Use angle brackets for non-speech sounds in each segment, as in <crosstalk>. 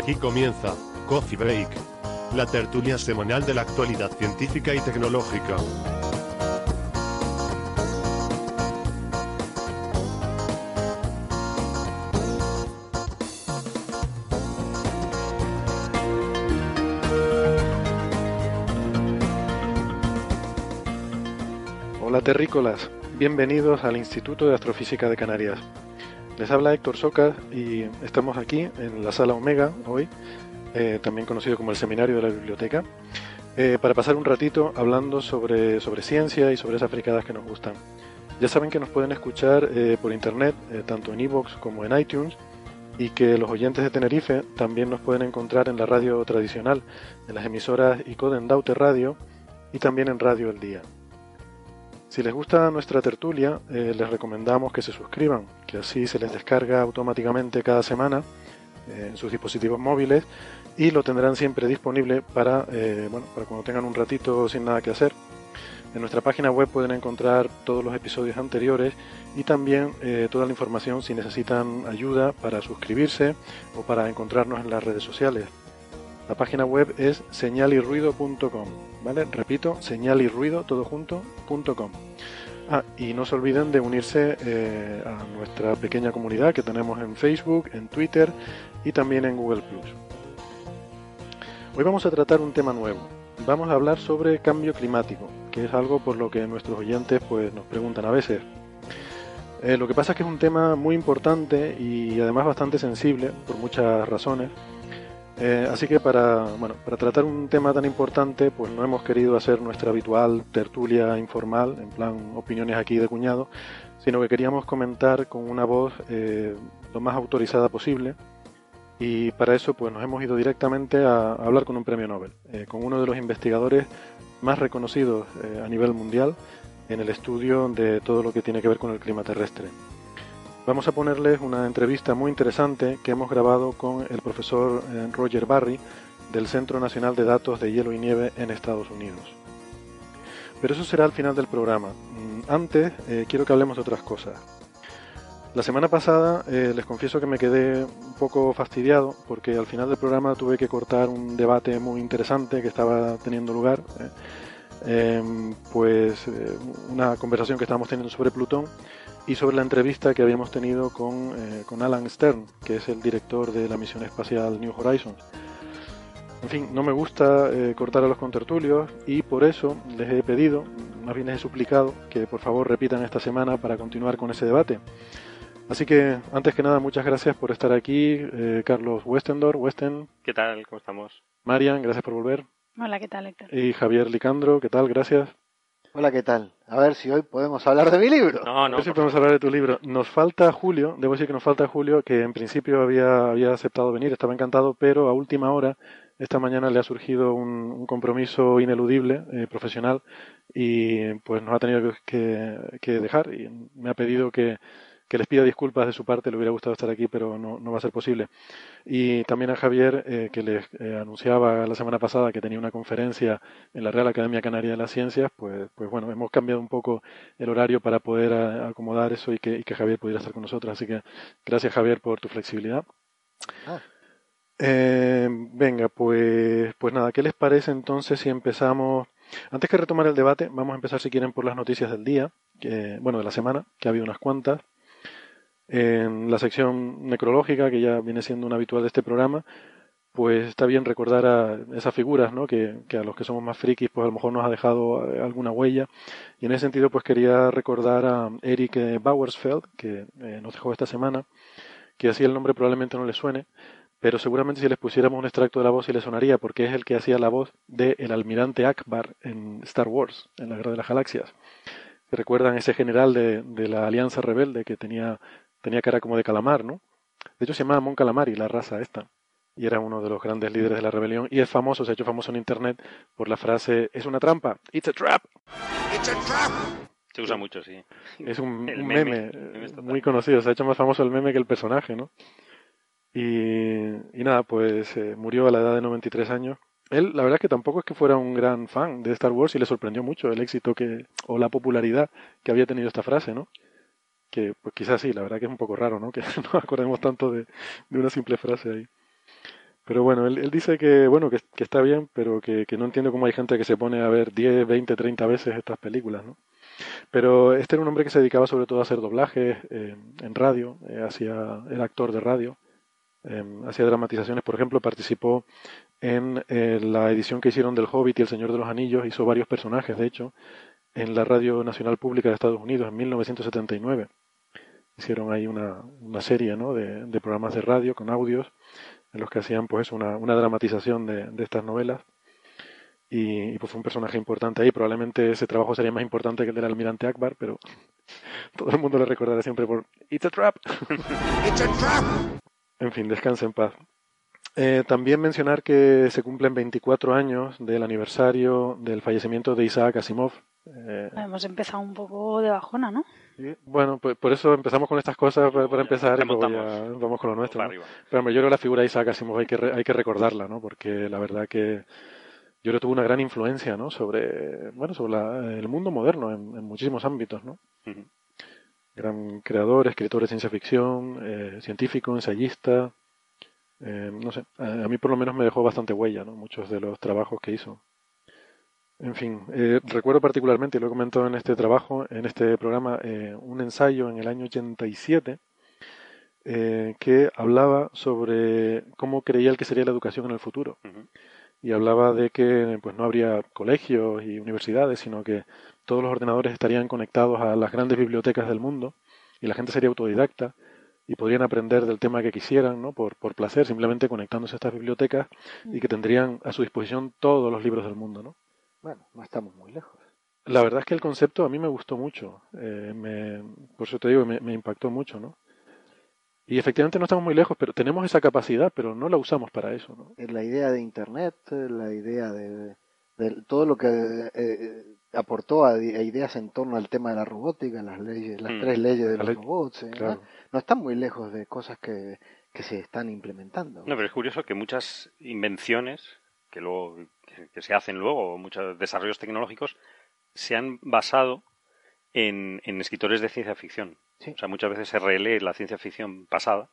Aquí comienza Coffee Break, la tertulia semanal de la actualidad científica y tecnológica. Hola terrícolas, bienvenidos al Instituto de Astrofísica de Canarias. Les habla Héctor Soca y estamos aquí en la sala Omega hoy, eh, también conocido como el Seminario de la Biblioteca, eh, para pasar un ratito hablando sobre, sobre ciencia y sobre esas fricadas que nos gustan. Ya saben que nos pueden escuchar eh, por internet, tanto en iVoox como en iTunes, y que los oyentes de Tenerife también nos pueden encontrar en la radio tradicional, en las emisoras ICODEN Daute Radio y también en Radio El Día. Si les gusta nuestra tertulia, eh, les recomendamos que se suscriban, que así se les descarga automáticamente cada semana eh, en sus dispositivos móviles y lo tendrán siempre disponible para, eh, bueno, para cuando tengan un ratito sin nada que hacer. En nuestra página web pueden encontrar todos los episodios anteriores y también toda la información si necesitan ayuda para suscribirse o para encontrarnos en las redes sociales. La página web es señalirruido.com, Repito, señalirruido, todo junto.com. Ah, y no se olviden de unirse eh, a nuestra pequeña comunidad que tenemos en Facebook, en Twitter y también en Google Plus. Hoy vamos a tratar un tema nuevo. Vamos a hablar sobre cambio climático, que es algo por lo que nuestros oyentes pues, nos preguntan a veces. Eh, lo que pasa es que es un tema muy importante y además bastante sensible por muchas razones eh, así que para, bueno, para tratar un tema tan importante, pues no hemos querido hacer nuestra habitual tertulia informal, en plan opiniones aquí de cuñado, sino que queríamos comentar con una voz eh, lo más autorizada posible. Y para eso pues nos hemos ido directamente a, hablar con un premio Nobel, eh, con uno de los investigadores más reconocidos a nivel mundial en el estudio de todo lo que tiene que ver con el clima terrestre. Vamos a ponerles una entrevista muy interesante que hemos grabado con el profesor eh, Roger Barry del Centro Nacional de Datos de Hielo y Nieve en Estados Unidos. Pero eso será al final del programa. Mm, antes eh, quiero que hablemos de otras cosas. La semana pasada eh, les confieso que me quedé un poco fastidiado porque al final del programa tuve que cortar un debate muy interesante que estaba teniendo lugar. Em, pues una conversación que estábamos teniendo sobre Plutón y sobre la entrevista que habíamos tenido con, eh, con Alan Stern, que es el director de la misión espacial New Horizons. En fin, no me gusta eh, cortar a los contertulios y por eso les he pedido, más bien les he suplicado, que por favor repitan esta semana para continuar con ese debate. Así que, antes que nada, muchas gracias por estor aquí, eh, Carlos Westendor, Westen. ¿Qué tal? ¿Cómo estamos? Marian, gracias por volver. Hola, ¿qué tal, Héctor? Y Javier Licandro, ¿qué tal? Gracias. Hola, ¿qué tal? A ver si hoy podemos hablar de mi libro. No, no. A ver si podemos hablar de tu libro. Nos falta Julio, debo decir que nos falta Julio, que en principio había, había aceptado venir, estaba encantado, pero a última hora, esta mañana le ha surgido un, compromiso ineludible, eh, profesional, y pues nos ha tenido que, que dejar y me ha pedido que, que les pida disculpas de su parte, le hubiera gustado estar aquí, pero no, no va a ser posible. Y también a Javier, eh, que les eh, anunciaba la semana pasada que tenía una conferencia en la Real Academia Canaria de las Ciencias, pues, pues bueno, hemos cambiado un poco el horario para poder eh, acomodar eso y que, que, Javier pudiera estar con nosotros. Así que gracias Javier por tu flexibilidad. Ah. venga, pues, pues nada, ¿qué les parece entonces si empezamos? Antes que retomar el debate, vamos a empezar si quieren por las noticias del día, que, bueno, de la semana, que ha habido unas cuantas. En la sección necrológica, que ya viene siendo un habitual de este programa, pues está bien recordar a esas figuras, ¿no? Que, a los que somos más frikis, pues a lo mejor nos ha dejado eh, alguna huella. Y en ese sentido, pues quería recordar a Eric eh, Bauersfeld, que eh, nos dejó esta semana, que así el nombre probablemente no le suene, pero seguramente si les pusiéramos un extracto de la voz sí le sonaría, porque es el que hacía la voz del el almirante Akbar en Star Wars, en la Guerra de las Galaxias. ¿Recuerdan ese general de, de la Alianza Rebelde que tenía, tenía cara como de calamar, ¿no? De hecho se llamaba Mon Calamari, la raza esta. Y era uno de los grandes líderes de la rebelión. Y es famoso, se ha hecho famoso en internet por la frase, es una trampa, it's a trap. It's a trap. Se usa mucho, sí. Es un, meme, muy conocido, se ha hecho más famoso el meme que el personaje, ¿no? Y, y nada, pues eh, murió a la edad de 93 años. Él, la verdad es que tampoco es que fuera un gran fan de Star Wars y le sorprendió mucho el éxito que, o la popularidad que había tenido esta frase, ¿no? Que pues quizás sí, la verdad que es un poco raro, ¿no? <laughs> Que nos acordemos tanto de, de una simple frase ahí. Pero bueno, él, él dice que, bueno, que, que está bien, pero que, que no entiende cómo hay gente que se pone a ver 10, 20, 30 veces estas películas, ¿no? Pero este era un hombre que se dedicaba sobre todo a hacer doblajes eh, en radio, eh, hacía, era actor de radio, eh, hacía dramatizaciones, por ejemplo, participó en eh, la edición que hicieron del Hobbit y El Señor de los Anillos, hizo varios personajes, de hecho, en la Radio Nacional Pública de Estados Unidos en 1979. Hicieron ahí una, una serie ¿no? de, de programas de radio con audios en los que hacían pues una, una dramatización de, de estas novelas y, y, pues fue un personaje importante ahí. Probablemente ese trabajo sería más importante que el del almirante Akbar, pero <laughs> todo el mundo le recordará siempre por It's a trap. It's a trap. En fin, descanse en paz. Eh, también mencionar que se cumplen 24 años del aniversario del fallecimiento de Isaac Asimov. Eh, Hemos empezado un poco de bajona, ¿no? y, bueno, pues por eso empezamos con estas cosas para, para empezar y luego ya Remontamos. vamos con lo nuestro. Pero hombre, yo creo que la figura de Isaac Asimov hay que, re- hay que recordarla, ¿no? Porque la verdad que yo creo que tuvo una gran influencia, ¿no? Sobre, bueno, sobre la- el mundo moderno en, en muchísimos ámbitos, ¿no? Gran creador, escritor de ciencia ficción, eh, científico, ensayista. Eh, no sé, a, a mí por lo menos me dejó bastante huella, ¿no? Muchos de los trabajos que hizo. En fin, eh, recuerdo particularmente, y lo he comentado en este trabajo, en este programa, eh, un ensayo en el año 87 eh, que hablaba sobre cómo creía él que sería la educación en el futuro. Y hablaba de que pues no habría colegios y universidades, sino que todos los ordenadores estarían conectados a las grandes bibliotecas del mundo y la gente sería autodidacta y podrían aprender del tema que quisieran, ¿no? Por, por placer, simplemente conectándose a estas bibliotecas y que tendrían a su disposición todos los libros del mundo, ¿no? Bueno, no estamos muy lejos. La verdad es que el concepto a mí me gustó mucho, eh, me, por eso te digo, me, me impactó mucho, ¿no? Y efectivamente no estamos muy lejos, pero tenemos esa capacidad, pero no la usamos para eso, ¿no? Eh, La idea de Internet, eh, la idea de, de todo lo que eh, aportó a, ideas en torno al tema de la robótica, las leyes, las Mm. tres leyes de La los ley- robots, eh, Claro. ¿no? no están muy lejos de cosas que, que se están implementando. No, pero es curioso que muchas invenciones que luego que, que se hacen luego, muchos desarrollos tecnológicos, se han basado en, en escritores de ciencia ficción. Sí. O sea, muchas veces se relee la ciencia ficción pasada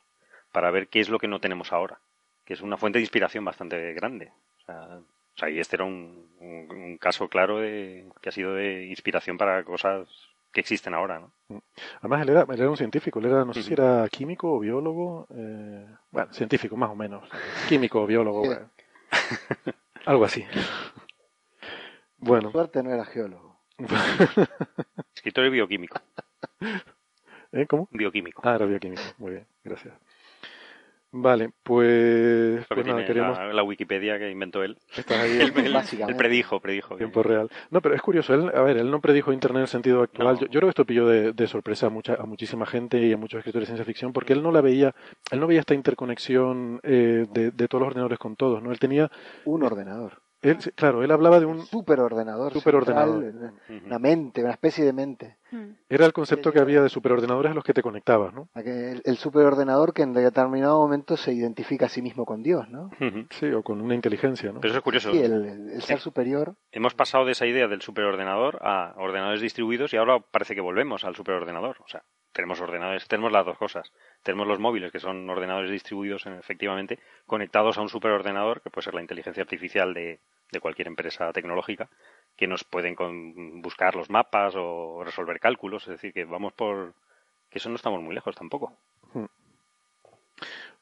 para ver qué es lo que no tenemos ahora, que es una fuente de inspiración bastante grande. O sea, o sea, y este era un, un- un caso claro de que ha sido de inspiración para cosas que existen ahora, ¿no? Además, él era, él era un científico, él era, no sé si era químico o biólogo, eh, bueno, científico más o menos, químico o biólogo, Sí. bueno. algo así. Bueno, Por suerte no era geólogo. Escritor y bioquímico. ¿eh? ¿Cómo? Bioquímico. Ah, era bioquímico, muy bien, gracias. Vale, pues, pues nada, la, la Wikipedia que inventó él. Estás ahí <laughs> Él, él- Básicamente. él predijo, predijo. que- tiempo real. No, pero es curioso, él, a ver, él no predijo Internet en el sentido actual. No. Yo, yo creo que esto pilló de, de sorpresa a, mucha, a muchísima gente y a muchos escritores de ciencia ficción, porque él no la veía, él no veía esta interconexión eh, de, de todos los ordenadores con todos, ¿no? Él tenía, Un ordenador. Él, claro, él hablaba de un, Un superordenador. Superordenador. central, Ujú. Una mente, una especie de mente. Mm. era el concepto que había de superordenadores a los que te conectabas, ¿no? Aquel- El superordenador que en determinado momento se identifica a sí mismo con Dios, ¿no? Sí, o con una inteligencia, ¿no? Pero eso es curioso. Sí, el, el- el ser superior. Hemos pasado de esa idea del superordenador a ordenadores distribuidos y ahora parece que volvemos al superordenador. O sea, tenemos ordenadores, tenemos las dos cosas. Tenemos los móviles, que son ordenadores distribuidos efectivamente, conectados a un superordenador, que puede ser la inteligencia artificial de, de cualquier empresa tecnológica, que nos pueden con- buscar los mapas o resolver cálculos. Es decir, que vamos por... que eso no estamos muy lejos tampoco.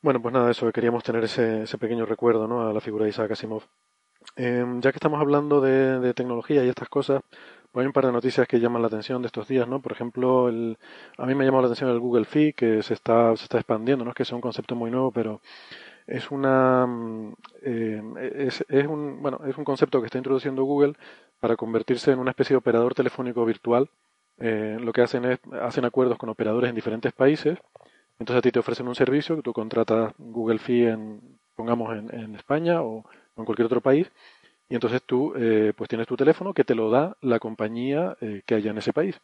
Bueno, pues nada, eso, queríamos tener ese, ese pequeño recuerdo, ¿no? A la figura de Isaac Asimov. Eh, ya que estamos hablando de tecnología y estas cosas, pues hay un par de noticias que llaman la atención de estos días, ¿no? Por ejemplo, el, a mí me llamado la atención el Google Fi, que se está, expandiendo, no es que sea un concepto muy nuevo, pero es una mm, eh, es, es un bueno es un concepto que está introduciendo Google para convertirse en una especie de operador telefónico virtual. Eh, lo que hacen es hacen acuerdos con operadores en diferentes países. Entonces a ti te ofrecen un servicio que tú contratas Google Fee en pongamos en, en España o en cualquier otro país y entonces tú eh, pues tienes tu teléfono que te lo da la compañía eh, que haya en ese país.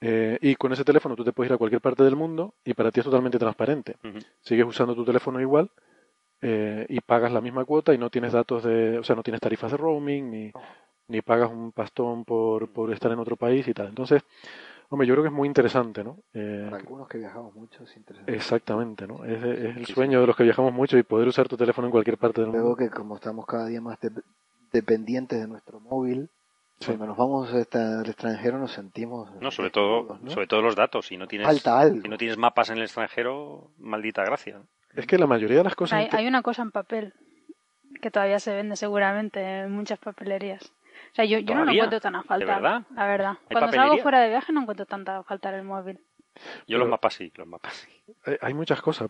Eh, y con ese teléfono tú te puedes ir a cualquier parte del mundo y para ti es totalmente transparente. Sigues usando tu teléfono igual eh, y pagas la misma cuota y no tienes datos de, o sea, no tienes tarifas de roaming ni, ni pagas un pastón por, por estar en otro país y tal. Entonces, hombre, yo creo que es muy interesante, ¿no? Eh, Para algunos que viajamos mucho es interesante. exactamente, ¿no? Es, es el sueño de los que viajamos mucho y poder usar tu teléfono en cualquier parte del Luego mundo. que como estamos cada día más de- dependientes de nuestro móvil, Sí. cuando nos vamos esta- al extranjero nos sentimos No, sobre todo, desnudos, ¿no? sobre todo los datos. Si no tienes, Falta algo. si no tienes mapas en el extranjero, maldita gracia. Es que la mayoría de las cosas... Hay, una cosa en papel que todavía se vende seguramente en muchas papelerías. O sea, yo, yo no lo encuentro tan a ¿De falta, verdad? la verdad. ¿Hay Cuando salgo papelería? fuera de viaje no encuentro tanta a faltar el móvil. Yo los mapas sí, los mapas sí. Hay muchas cosas.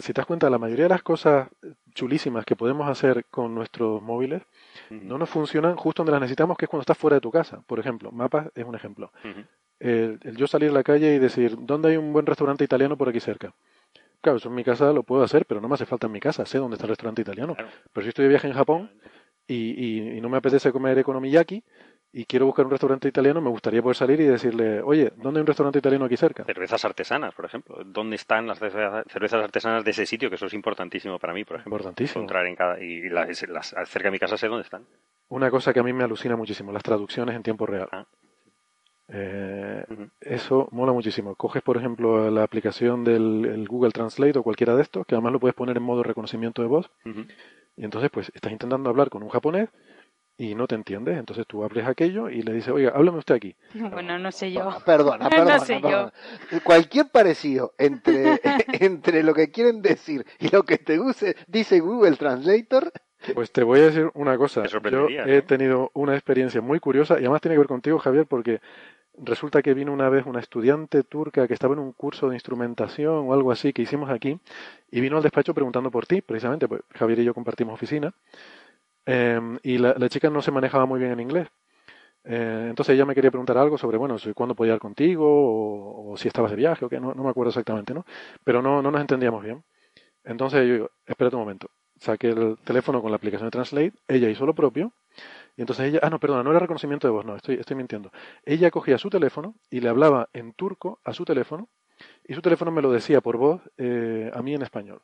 Si te das cuenta, la mayoría de las cosas chulísimas que podemos hacer con nuestros móviles no nos funcionan justo donde las necesitamos, que es cuando estás fuera de tu casa. Por ejemplo, mapas es un ejemplo. El, el yo salir a la calle y decir, ¿dónde hay un buen restaurante italiano por aquí cerca? Claro, eso en mi casa lo puedo hacer, pero no me hace falta en mi casa. Sé dónde está el restaurante italiano. Claro. Pero si estoy de viaje en Japón y, y- y no me apetece comer economiyaki y quiero buscar un restaurante italiano, me gustaría poder salir y decirle, oye, ¿dónde hay un restaurante italiano aquí cerca? Cervezas artesanas, por ejemplo. ¿Dónde están las cerveza- cervezas artesanas de ese sitio? Que eso es importantísimo para mí, por ejemplo. Importantísimo. Encontrar en cada... Y las, las- cerca de mi casa sé dónde están. Una cosa que a mí me alucina muchísimo, las traducciones en tiempo real. Ah. Eh, eso mola muchísimo. Coges, por ejemplo, la aplicación del el Google Translate o cualquiera de estos, que además lo puedes poner en modo reconocimiento de voz, y entonces pues estás intentando hablar con un japonés y no te entiendes, entonces tú abres aquello y le dices, oiga, háblame usted aquí. <laughs> Bueno, no sé yo. Perdona, <laughs> No perdona, sé yo. Cualquier parecido entre, <laughs> entre lo que quieren decir y lo que te use- dice Google Translator, Pues te voy a decir una cosa. Yo he ¿no? tenido una experiencia muy curiosa y además tiene que ver contigo, Javier, porque resulta que vino una vez una estudiante turca que estaba en un curso de instrumentación o algo así que hicimos aquí y vino al despacho preguntando por ti, precisamente, pues Javier y yo compartimos oficina eh, y la, chica no se manejaba muy bien en inglés. Eh, entonces ella me quería preguntar algo sobre, bueno, si- cuándo podía ir contigo o, o si estabas de viaje o qué, no, no me acuerdo exactamente, ¿no? Pero no, no nos entendíamos bien. Entonces yo digo, espérate un momento, saqué el teléfono con la aplicación de Translate, ella hizo lo propio, y entonces ella, ah, no, perdona, no era reconocimiento de voz, no, estoy, estoy mintiendo. Ella cogía su teléfono y le hablaba en turco a su teléfono, y su teléfono me lo decía por voz eh, a mí en español.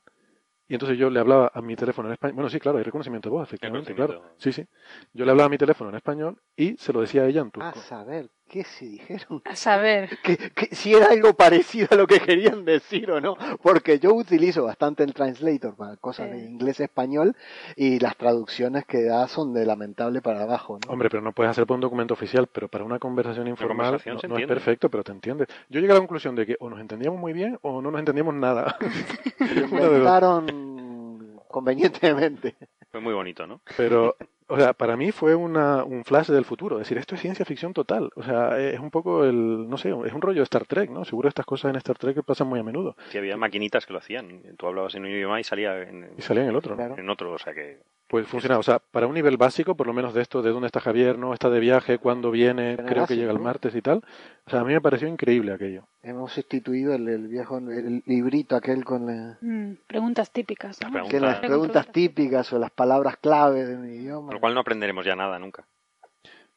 Y entonces yo le hablaba a mi teléfono en español. Bueno, sí, claro, hay reconocimiento de voz, efectivamente, claro. Sí, sí. Yo le hablaba a mi teléfono en español y se lo decía a ella en turco. a saber qué se dijeron, A saber. <laughs> que, que si era algo parecido a lo que querían decir o no, porque yo utilizo bastante el Translator para cosas de Sí. inglés-español y las traducciones que da son de lamentable para abajo, ¿no? Hombre, pero no puedes hacer por un documento oficial, pero para una conversación informal conversación no, es perfecto, pero te entiendes. Yo llegué a la conclusión de que o nos entendíamos muy bien o no nos entendíamos nada. <laughs> De inventaron convenientemente. Fue muy bonito, ¿no? Pero, o sea, para mí fue una, un flash del futuro. Es decir, esto es ciencia ficción total. O sea, es un poco el, no sé, es un rollo de Star Trek, ¿no? Seguro estas cosas en Star Trek pasan muy a menudo. Sí, había maquinitas que lo hacían. Tú hablabas en un idioma y salía en, Y salía en el otro, ¿no? Claro. en otro. O sea que Pues funciona. O sea, para un nivel básico, por lo menos de esto, de dónde está Javier, no está de viaje, cuándo viene, Pero creo que llega el martes y tal. O sea, a mí me pareció increíble aquello. Hemos sustituido el, el viejo el librito aquel con la- Mm, preguntas típicas. ¿no? Las preguntas. que las Pregunta. preguntas típicas o las palabras clave de un idioma. con lo cual no aprenderemos ya nada nunca.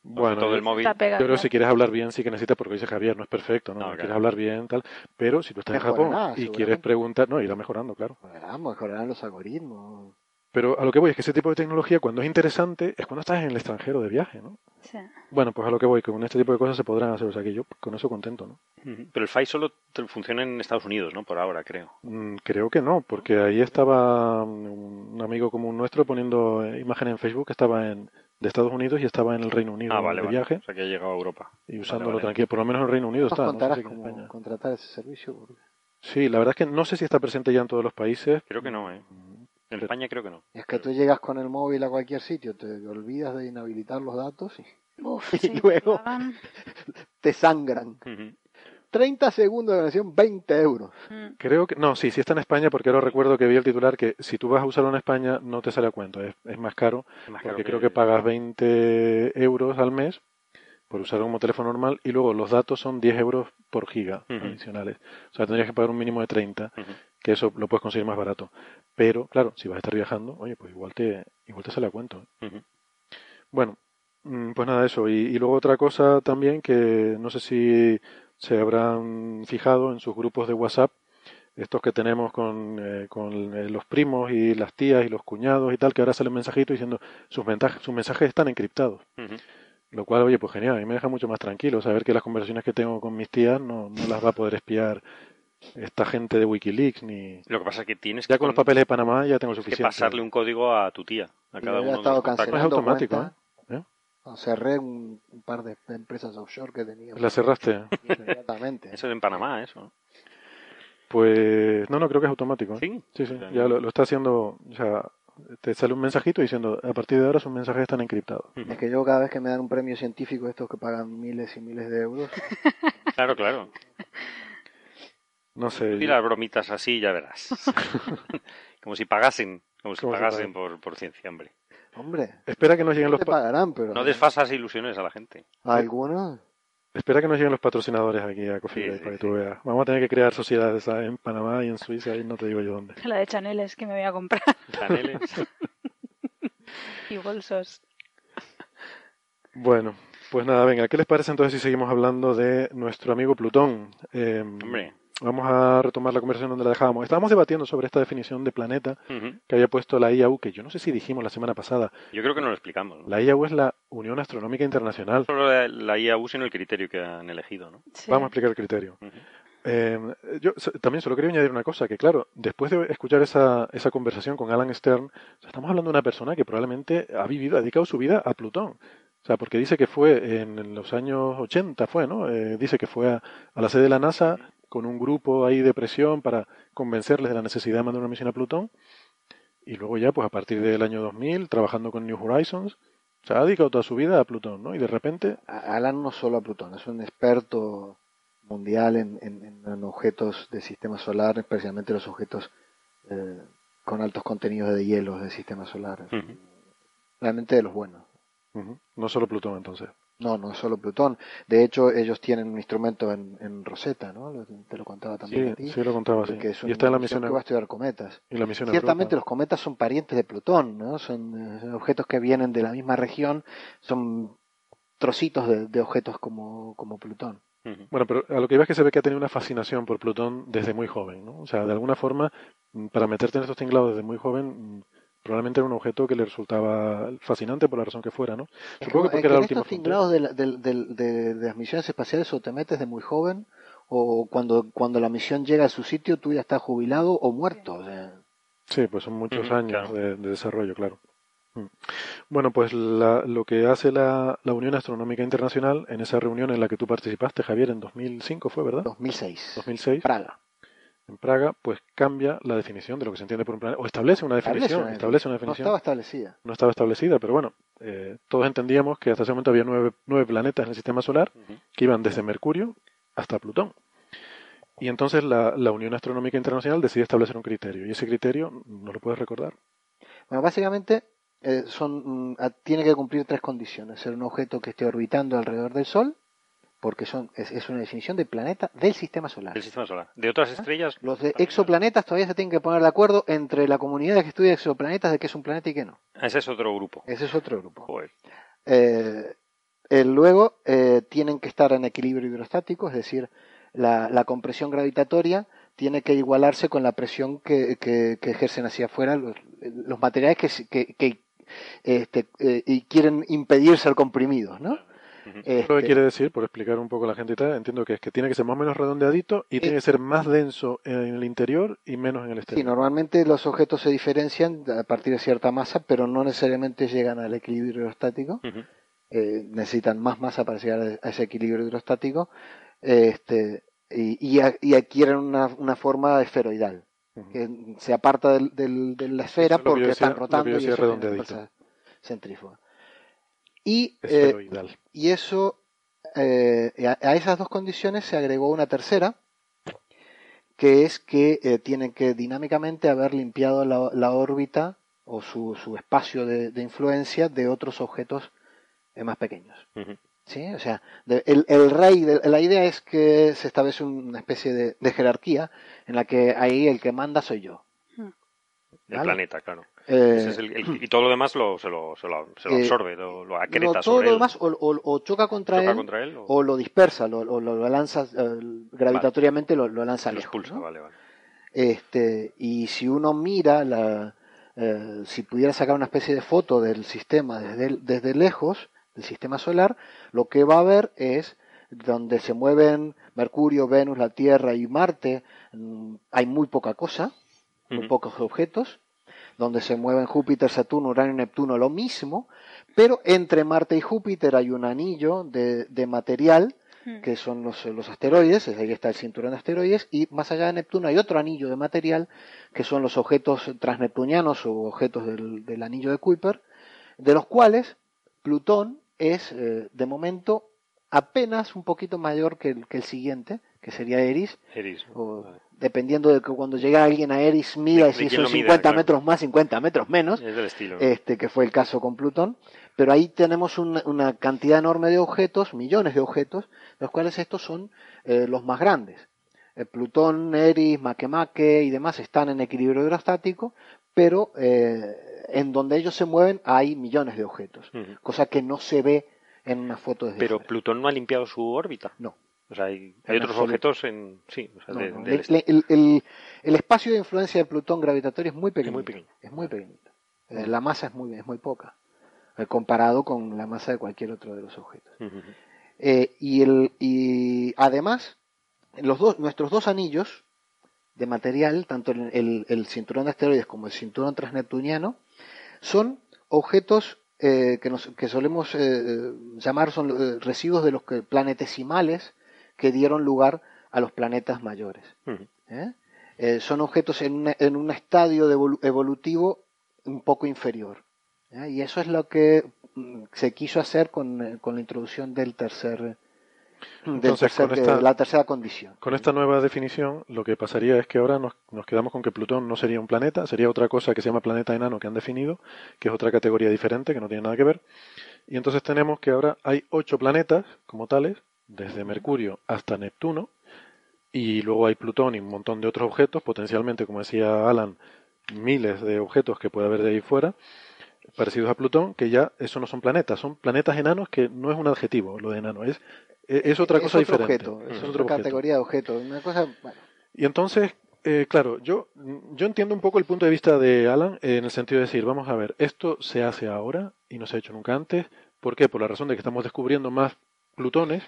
Bueno, todo el móvil. Está pegado. Que si quieres hablar bien, sí que necesitas, porque dice Javier, no es perfecto, ¿no? No, quieres hablar bien, tal. Pero si tú estás en Japón y quieres preguntar, no, irá mejorando, claro. Mejorarán, mejorarán los algoritmos. Pero a lo que voy es que ese tipo de tecnología, cuando es interesante, es cuando estás en el extranjero de viaje, ¿no? Sí. Bueno, pues a lo que voy, que con este tipo de cosas se podrán hacer, o sea que yo con eso contento, ¿no? Pero el FAI solo te- funciona en Estados Unidos, ¿no? Por ahora, creo. Mm, creo que no, porque ahí estaba un amigo común nuestro poniendo imágenes en Facebook que estaba en, de Estados Unidos y estaba en el Reino Unido Ah, vale, de vale. viaje O sea que ha llegado a Europa. y usándolo vale. tranquilo. Por lo menos en el Reino Unido está. no sé cómo contratar ese servicio. porque- Sí, la verdad es que no sé si está presente ya en todos los países. Creo que no, ¿eh? En Pero- España creo que no. Es que tú llegas con el móvil a cualquier sitio, te olvidas de inhabilitar los datos y <laughs> Uf, Y sí, <laughs> luego- <laughs> te sangran. Ujú. 30 segundos de conexión, 20 euros. Mm. Creo que, no, sí, sí está en España, porque ahora recuerdo que vi el titular que si tú vas a usarlo en España no te sale a cuento, es, es más caro, Más caro porque creo que pagas 20 euros al mes por usar como teléfono normal y luego los datos son 10 euros por giga adicionales. O sea, tendrías que pagar un mínimo de 30, Ujú. Que eso lo puedes conseguir más barato. Pero, claro, si vas a estar viajando, oye, pues igual te, igual te sale a cuento. ¿eh? Bueno, mm, pues nada, eso. Y, y luego otra cosa también que no sé si se habrán fijado en sus grupos de WhatsApp, estos que tenemos con, eh, con eh, los primos y las tías y los cuñados y tal, que ahora salen mensajitos diciendo sus, mensajes, sus mensajes están encriptados. Lo cual, oye, pues genial, a mí me deja mucho más tranquilo saber que las conversaciones que tengo con mis tías no, no las va a poder espiar esta gente de Wikileaks ni... Lo que pasa es que tienes Ya que, con los papeles de Panamá ya tengo que suficiente. pasarle un código a tu tía, a cada uno de estado los contactos. Es cancelando automático, cuentas. ¿eh? Cerré un, un par de empresas offshore que tenía. ¿La cerraste? <laughs> Inmediatamente. Eso es en Panamá, eso. Pues no, no, creo que es automático. ¿eh? Sí. Sí, sí, ya lo, lo está haciendo, o sea, te sale un mensajito diciendo, a partir de ahora sus mensajes están encriptados. Es que yo cada vez que me dan un premio científico, estos que pagan miles y miles de euros, <laughs> Claro, claro. <laughs> No sé. Y las bromitas así, ya verás. <laughs> como si pagasen, como si Como si pagasen por, por ciencia, hombre. hombre, Espera que nos lleguen no los te pa- pagarán, pero No desfasas ilusiones a la gente. algunos espera que nos lleguen los patrocinadores aquí a Coffee Sí, Break sí, para que sí. tú veas. Vamos a tener que crear sociedades ¿sabes? en Panamá y en Suiza y no te digo yo dónde. La de Chanel es que me voy a comprar. Chaneles. <laughs> y bolsos. Bueno, pues nada, venga, ¿qué les parece entonces si seguimos hablando de nuestro amigo Plutón? Eh, Hombre. Vamos a retomar la conversación donde la dejábamos. Estábamos debatiendo sobre esta definición de planeta que había puesto la IAU, que yo no sé si dijimos la semana pasada. Yo creo que no lo explicamos. ¿no? La IAU es la Unión Astronómica Internacional. Solo la, la IAU, sino el criterio que han elegido, ¿no? Sí. Vamos a explicar el criterio. Eh, yo también solo quería añadir una cosa, que claro, después de escuchar esa, esa conversación con Alan Stern, estamos hablando de una persona que probablemente ha vivido, ha dedicado su vida a Plutón. O sea, porque dice que fue en los años 80, fue, ¿no? Eh, dice que fue a, a la sede de la NASA con un grupo ahí de presión para convencerles de la necesidad de mandar una misión a Plutón. Y luego ya, pues a partir del año 2000, trabajando con New Horizons, o sea, ha dedicado toda su vida a Plutón, ¿no? Y de repente, Alan no solo a Plutón, es un experto mundial en, en- objetos del sistema solar, especialmente los objetos eh, con altos contenidos de hielos del sistema solar. Realmente de los buenos. no solo Plutón entonces. No, no es solo Plutón. De hecho, ellos tienen un instrumento en, en Rosetta, ¿no? Te lo contaba también a Sí, ti. sí lo contaba, sí. que es Y está en la misión que va a estudiar cometas. y la misión Ciertamente Europa. los cometas son parientes de Plutón, ¿no? Son eh, objetos que vienen de la misma región, son trocitos de, de objetos como, como Plutón. Bueno, pero a lo que iba es que se ve que ha tenido una fascinación por Plutón desde muy joven, ¿no? O sea, de alguna forma, para meterte en estos tinglados desde muy joven, probablemente era un objeto que le resultaba fascinante por la razón que fuera, ¿no? Es Supongo que, que porque era la en última estos frontera. tinglados de, la- del- de- de las misiones espaciales o te metes de muy joven o cuando, cuando la misión llega a su sitio tú ya estás jubilado o muerto. o sea, Sí, pues son muchos Ujú, años claro. de, de desarrollo, claro. Mm. Bueno, pues la- lo que hace la, la Unión Astronómica Internacional en esa reunión en la que tú participaste, Javier, en 2005 fue, ¿verdad? 2006. 2006, Praga. En Praga, pues cambia la definición de lo que se entiende por un planeta, o establece una definición, establece una No definición. estaba establecida. no estaba establecida, pero bueno, eh, todos entendíamos que hasta ese momento había nueve, nueve planetas en el sistema solar que iban desde Mercurio hasta Plutón. Y entonces la, la Unión Astronómica Internacional decide establecer un criterio. Y ese criterio, ¿no lo puedes recordar? Bueno, básicamente eh, son, mm, tiene que cumplir tres condiciones. Ser un objeto que esté orbitando alrededor del Sol, porque son, es, es una definición de planeta del sistema solar. Del sistema solar. De otras estrellas. Los de exoplanetas todavía se tienen que poner de acuerdo entre la comunidad que estudia exoplanetas de qué es un planeta y qué no. Ese es otro grupo. Ese es otro grupo. Joder. Eh, eh, luego eh, tienen que estar en equilibrio hidrostático, es decir, la, la compresión gravitatoria tiene que igualarse con la presión que, que- que ejercen hacia afuera los, los materiales que, que, que, este, eh, y quieren impedir ser comprimidos, ¿no? Este, Lo que quiere decir, por explicar un poco a la gente y tal, entiendo que es que tiene que ser más o menos redondeadito y tiene que ser más denso en el interior y menos en el Sí, exterior. normalmente los objetos se diferencian a partir de cierta masa, pero no necesariamente llegan al equilibrio hidrostático. Eh, necesitan más masa para llegar a ese equilibrio hidrostático este, y, y a- y adquieren una, una forma esferoidal, que se aparta del- del- de la esfera es porque decía- están rotando y genera redondeadito. centrífuga. Y, eh, y eso eh, a, a esas dos condiciones se agregó una tercera, que es que eh, tienen que dinámicamente haber limpiado la, la órbita o su, su espacio de, de influencia de otros objetos eh, más pequeños. ¿Sí? O sea, de- el, el rey, de- la idea es que se establece una especie de, de jerarquía en la que ahí el que manda soy yo. El Vale. planeta, claro. Eh, Ese es el- el- y todo lo demás lo, se, lo, se, lo, se lo eh, absorbe, lo, acreta todo sobre lo él. demás o, o- o choca contra ¿Choca él contra él o, lo dispersa, lo, o lo, lanza eh, gravitatoriamente, lo, lo lanza lejos. expulsa? ¿no? Vale, vale. Este, y si uno mira, la, eh, si pudiera sacar una especie de foto del sistema desde, desde lejos, del sistema solar, lo que va a ver es donde se mueven Mercurio, Venus, la Tierra y Marte, mm, hay muy poca cosa, muy pocos objetos. Donde se mueven Júpiter, Saturno, Urano y Neptuno, lo mismo, pero entre Marte y Júpiter hay un anillo de, de material Mm. que son los, los asteroides, ahí está el cinturón de asteroides, y más allá de Neptuno hay otro anillo de material, que son los objetos transneptunianos o objetos del, del anillo de Kuiper, de los cuales Plutón es, eh, de momento, apenas un poquito mayor que el, que el siguiente, que sería Eris, Eris. o Vale. Dependiendo de que cuando llega alguien a Eris mida De- si de son lo mida, 50 claro. metros más, 50 metros menos, Es del estilo. ¿no? este, que fue el caso con Plutón, pero ahí tenemos una, una cantidad enorme de objetos, millones de objetos, los cuales estos son eh, los más grandes. Eh, Plutón, Eris, Makemake y demás están en equilibrio hidrostático, pero eh, en donde ellos se mueven hay millones de objetos, cosa que no se ve en una foto desde Pero fuera. Plutón no ha limpiado su órbita. No. O sea, hay, otros absoluto. objetos en. Sí, o sea, No, de- no. del El, el- el- el espacio de influencia de Plutón gravitatorio es muy pequeño. muy pequeño. Es muy pequeñito. Eh, La masa es muy, es muy poca, eh, comparado con la masa de cualquier otro de los objetos. Eh, y, el, y además, los dos, nuestros dos anillos de material, tanto el, el- el cinturón de asteroides como el cinturón transneptuniano, son objetos eh, que, nos, que solemos eh, llamar son eh, residuos de los que, planetesimales que dieron lugar a los planetas mayores. ¿eh? Eh, son objetos en, una- en un estadio de evolu- evolutivo un poco inferior. ¿eh? Y eso es lo que mm, se quiso hacer con, con la introducción del tercer, del Entonces, tercer- con esta- de la tercera condición. Con esta nueva definición, lo que pasaría es que ahora nos, nos quedamos con que Plutón no sería un planeta, sería otra cosa que se llama planeta enano que han definido, que es otra categoría diferente, que no tiene nada que ver. Y entonces tenemos que ahora hay ocho planetas como tales, desde Mercurio hasta Neptuno, y luego hay Plutón y un montón de otros objetos, potencialmente, como decía Alan, miles de objetos que puede haber de ahí fuera, parecidos a Plutón, que ya eso no son planetas, son planetas enanos que no es un adjetivo, lo de enano, es, es otra cosa es otro diferente. objeto, es Es otra objeto. categoría de objeto. Una cosa, bueno, Y entonces, eh, claro, yo, yo entiendo un poco el punto de vista de Alan eh, en el sentido de decir, vamos a ver, esto se hace ahora y no se ha hecho nunca antes. ¿Por qué? Por la razón de que estamos descubriendo más plutones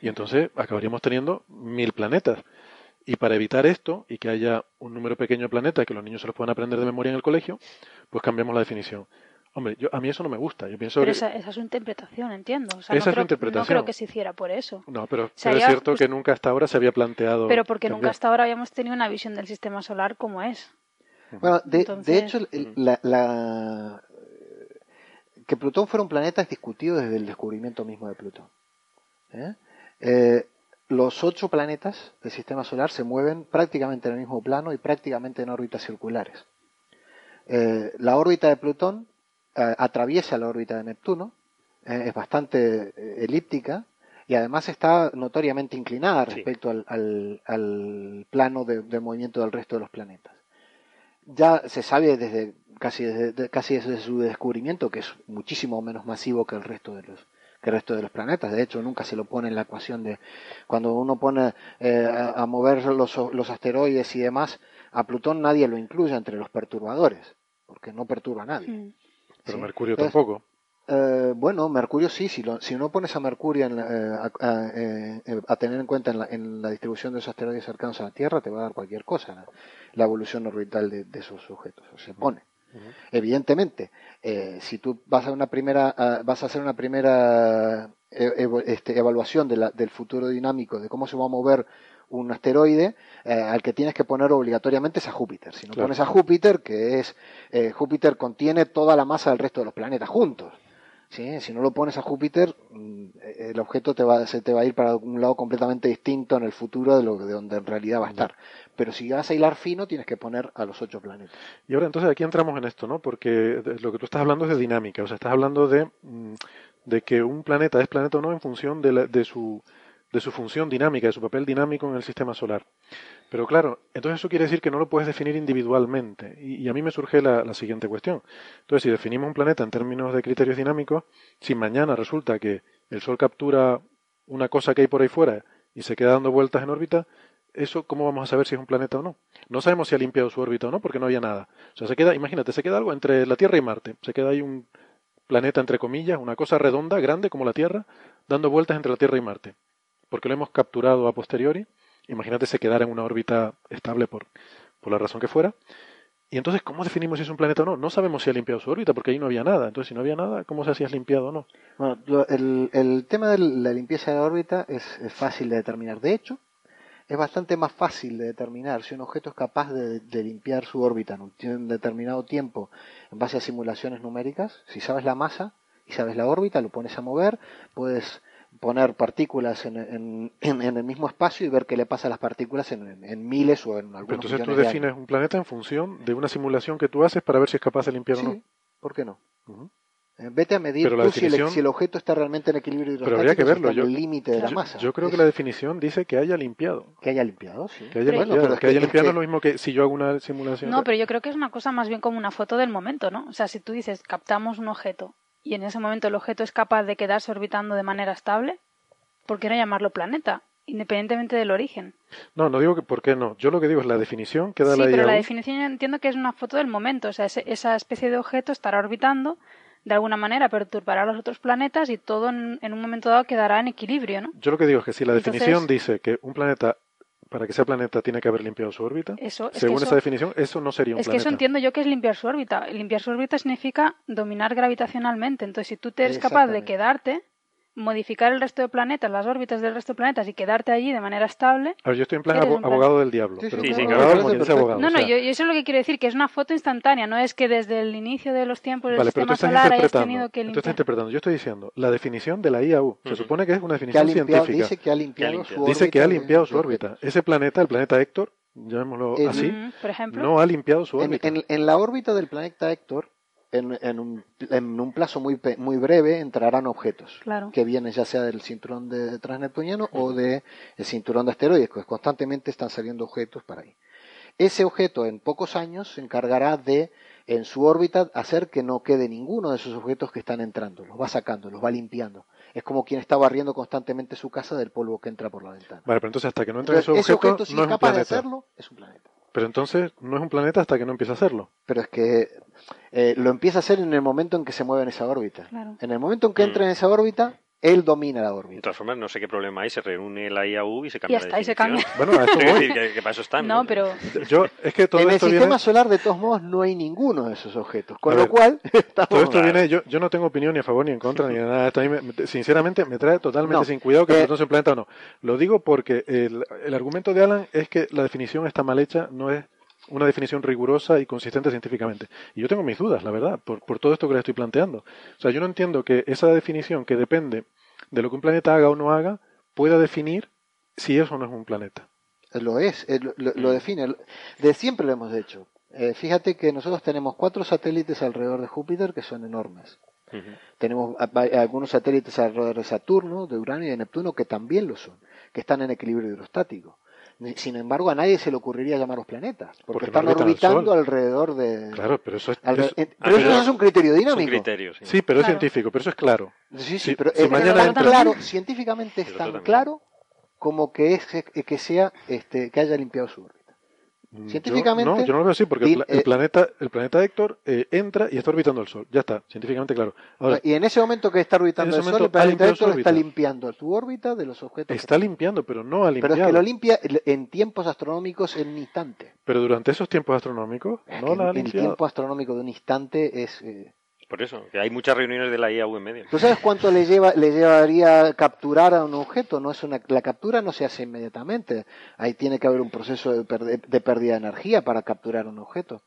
y entonces acabaríamos teniendo mil planetas. Y para evitar esto y que haya un número pequeño de planetas que los niños se los puedan aprender de memoria en el colegio, pues cambiamos la definición. Hombre, yo, a mí eso no me gusta. Yo pienso Pero que... esa, esa es su interpretación, entiendo. O sea, Esa no es su creo, interpretación. No creo que se hiciera por eso. No, pero, sea, pero es cierto pues- que nunca hasta ahora se había planteado... Pero porque nunca hasta ahora habíamos tenido una visión del sistema solar como es. Bueno, de, Entonces- de hecho, el- la, la- que Plutón fuera un planeta es discutido desde el descubrimiento mismo de Plutón. ¿Eh? Eh, los ocho planetas del sistema solar se mueven prácticamente en el mismo plano y prácticamente en órbitas circulares. Eh, la órbita de Plutón atraviesa la órbita de Neptuno, es bastante elíptica y además está notoriamente inclinada Sí. respecto al, al- al plano de, de movimiento del resto de los planetas. Ya se sabe desde casi desde, de- casi desde su descubrimiento que es muchísimo menos masivo que el resto de los que el resto de los planetas. De hecho, nunca se lo pone en la ecuación de cuando uno pone eh, a, a mover los, los asteroides y demás a Plutón nadie lo incluye entre los perturbadores porque no perturba a nadie. Mm. Pero ¿sí? Mercurio Entonces, tampoco. eh, bueno, Mercurio sí, si, lo, si uno pones a Mercurio en la- eh, a, a- eh, eh, a tener en cuenta en la, en la distribución de los asteroides cercanos a la Tierra, te va a dar cualquier cosa, la, la evolución orbital de, de esos sujetos, o se pone. Evidentemente, eh, si tú vas a una primera, a- vas a hacer una primera eh, evo- este, evaluación de la- del futuro dinámico de cómo se va a mover un asteroide, eh, al que tienes que poner obligatoriamente es a Júpiter. Si no Claro. pones a Júpiter, que es eh, Júpiter contiene toda la masa del resto de los planetas juntos. Sí, si no lo pones a Júpiter, mm, el objeto te va, se te va a ir para un lado completamente distinto en el futuro de lo de donde en realidad va a estar. Pero si vas a hilar fino, tienes que poner a los ocho planetas. Y ahora entonces aquí entramos en esto, ¿no? Porque lo que tú estás hablando es de dinámica, o sea, estás hablando de, mm, de que un planeta es planeta o no en función de, la- de su de su función dinámica, de su papel dinámico en el sistema solar. Pero claro, entonces eso quiere decir que no lo puedes definir individualmente. Y, a mí me surge la, la siguiente cuestión. Entonces, si definimos un planeta en términos de criterios dinámicos, si mañana resulta que el Sol captura una cosa que hay por ahí fuera y se queda dando vueltas en órbita, eso cómo vamos a saber si es un planeta o no. No sabemos si ha limpiado su órbita o no, porque no había nada. O sea, se queda, imagínate, se queda algo entre la Tierra y Marte. Se queda ahí un planeta entre comillas, una cosa redonda, grande como la Tierra, dando vueltas entre la Tierra y Marte. Porque lo hemos capturado a posteriori. Imagínate se quedara en una órbita estable por, por la razón que fuera. Y entonces, ¿cómo definimos si es un planeta o no? No sabemos si ha limpiado su órbita, porque ahí no había nada. Entonces, si no había nada, ¿cómo sé si has limpiado o no? Bueno, el, el tema de la limpieza de órbita es, es fácil de determinar. De hecho, es bastante más fácil de determinar si un objeto es capaz de, de limpiar su órbita en un, tie- un determinado tiempo en base a simulaciones numéricas. Si sabes la masa y sabes la órbita, lo pones a mover, puedes poner partículas en, en- en- en el mismo espacio y ver qué le pasa a las partículas en, miles o en algunos Pero entonces tú de defines años. un planeta en función de una simulación que tú haces para ver si es capaz de limpiar o Sí, no. ¿por qué no? Ujú. Eh, Vete a medir Pero la tú si, el, definición- si el objeto está realmente en equilibrio Pero habría que hidrostático, si verlo. Yo, el límite de la masa. yo creo que Es- la definición dice que haya limpiado. que haya limpiado, sí. Que haya Pero- limpiado. Pero es que haya que- es limpiado no que- es lo mismo que si yo hago una simulación. No, pero yo creo que es una cosa más bien como una foto del momento, ¿no? O sea, si tú dices captamos un objeto y en ese momento el objeto es capaz de quedarse orbitando de manera estable, ¿por qué no llamarlo planeta? Independientemente del origen. No, no digo que por qué no. Yo lo que digo es la definición que da Sí, la pero la definición yo entiendo que es una foto del momento. O sea, ese- esa especie de objeto estará orbitando, de alguna manera perturbará a los otros planetas y todo en, en un momento dado quedará en equilibrio, ¿no? Yo lo que digo es que si la Entonces- definición dice que un planeta, para que sea planeta, tiene que haber limpiado su órbita, Eso, es según eso- esa definición, eso no sería un Es que planeta. eso entiendo yo que es limpiar su órbita. Limpiar su órbita significa dominar gravitacionalmente. Entonces, si tú te eres capaz de quedarte, modificar el resto de planetas, las órbitas del resto de planetas y quedarte allí de manera estable. A ver, yo estoy en plan abo- abogado del diablo. Sí, sí, pero sí, como sí, abogado claro, como abogado. No, o no, sea, yo, yo eso es lo que quiero decir, que es una foto instantánea, no es que desde el inicio de los tiempos del Vale, sistema solar hayas tenido que Tú estás limpiar. interpretando. Yo estoy diciendo la definición de la IAU. Se Ujú. supone que es una definición limpiado, científica. dice que ha limpiado, Que ha su limpiado. órbita. Dice que ha limpiado su órbita. Ese planeta, el planeta Héctor, llamémoslo El- así, por ejemplo. no ha limpiado su En, órbita. en- en la órbita del planeta Héctor, en, en un, en un plazo muy, pe- muy breve, entrarán objetos Claro. que vienen ya sea del cinturón de transneptuniano o del cinturón de asteroides, que constantemente están saliendo objetos para ahí. Ese objeto en pocos años se encargará de, en su órbita, hacer que no quede ninguno de esos objetos que están entrando. Los va sacando, los va limpiando. Es como quien está barriendo constantemente su casa del polvo que entra por la ventana. Vale, pero entonces hasta que no entre Entonces, ese ese objeto, objeto, si no es capaz de hacerlo, es un planeta. Pero entonces no es un planeta hasta que no empiece a hacerlo. Pero es que eh, lo empieza a hacer en el momento en que se mueve en esa órbita. Claro. En el momento en que Mm. entra en esa órbita, él domina la De órbita. todas formas, no sé qué problema hay, se reúne la IAU y se cambia Ya la está, y se cambia. Bueno, a esto <laughs> Quiero voy. decir que, que para eso están. No, pero Yo, es que todo en el esto sistema viene... solar, de todos modos, no hay ninguno de esos objetos. Con A lo ver, cual, estamos... Todo esto viene, yo, yo no tengo opinión ni a favor ni en contra ni de nada. Esto a mí me- me- sinceramente me trae totalmente No, sin cuidado que eh, sea un planeta o no. Lo digo porque el, el argumento de Alan es que la definición está mal hecha, no es una definición rigurosa y consistente científicamente. Y yo tengo mis dudas, la verdad, por, por todo esto que le estoy planteando. O sea, yo no entiendo que esa definición que depende de lo que un planeta haga o no haga pueda definir si eso no es un planeta. Lo es, eh, lo, lo- lo define. De siempre lo hemos hecho. Eh, fíjate que nosotros tenemos cuatro satélites alrededor de Júpiter que son enormes. Tenemos a- a- algunos satélites alrededor de Saturno, de Urano y de Neptuno que también lo son, que están en equilibrio hidrostático. Sin embargo, a nadie se le ocurriría llamarlos planetas, porque, están orbitando alrededor de... Claro, pero eso es... alre- es- pero eso es un criterio Es un dinámico. criterio, sí. sí, pero es científico, pero eso es claro. Sí, sí, Si- pero, si mañana es tan entra- claro, científicamente es Pero tan claro como que es que sea este que haya limpiado su órbita. Mm, Científicamente, Yo, no, yo no lo veo así, porque el, el eh, planeta, el planeta Héctor eh, entra y está orbitando el Sol. Ya está, científicamente claro. Ahora, y en ese momento que está orbitando el Sol, el planeta Héctor está limpiando su órbita de los objetos. está limpiando, pero no ha pero limpiado. es que lo limpia en tiempos astronómicos en un instante. Pero durante esos tiempos astronómicos Es no la ha el limpiado. tiempo astronómico de un instante es. eh, Por eso, hay muchas reuniones de la IAU en medio. ¿Tú sabes cuánto le lleva le llevaría capturar a un objeto? No es una la captura no se hace inmediatamente. Ahí tiene que haber un proceso de, de pérdida de energía para capturar un objeto.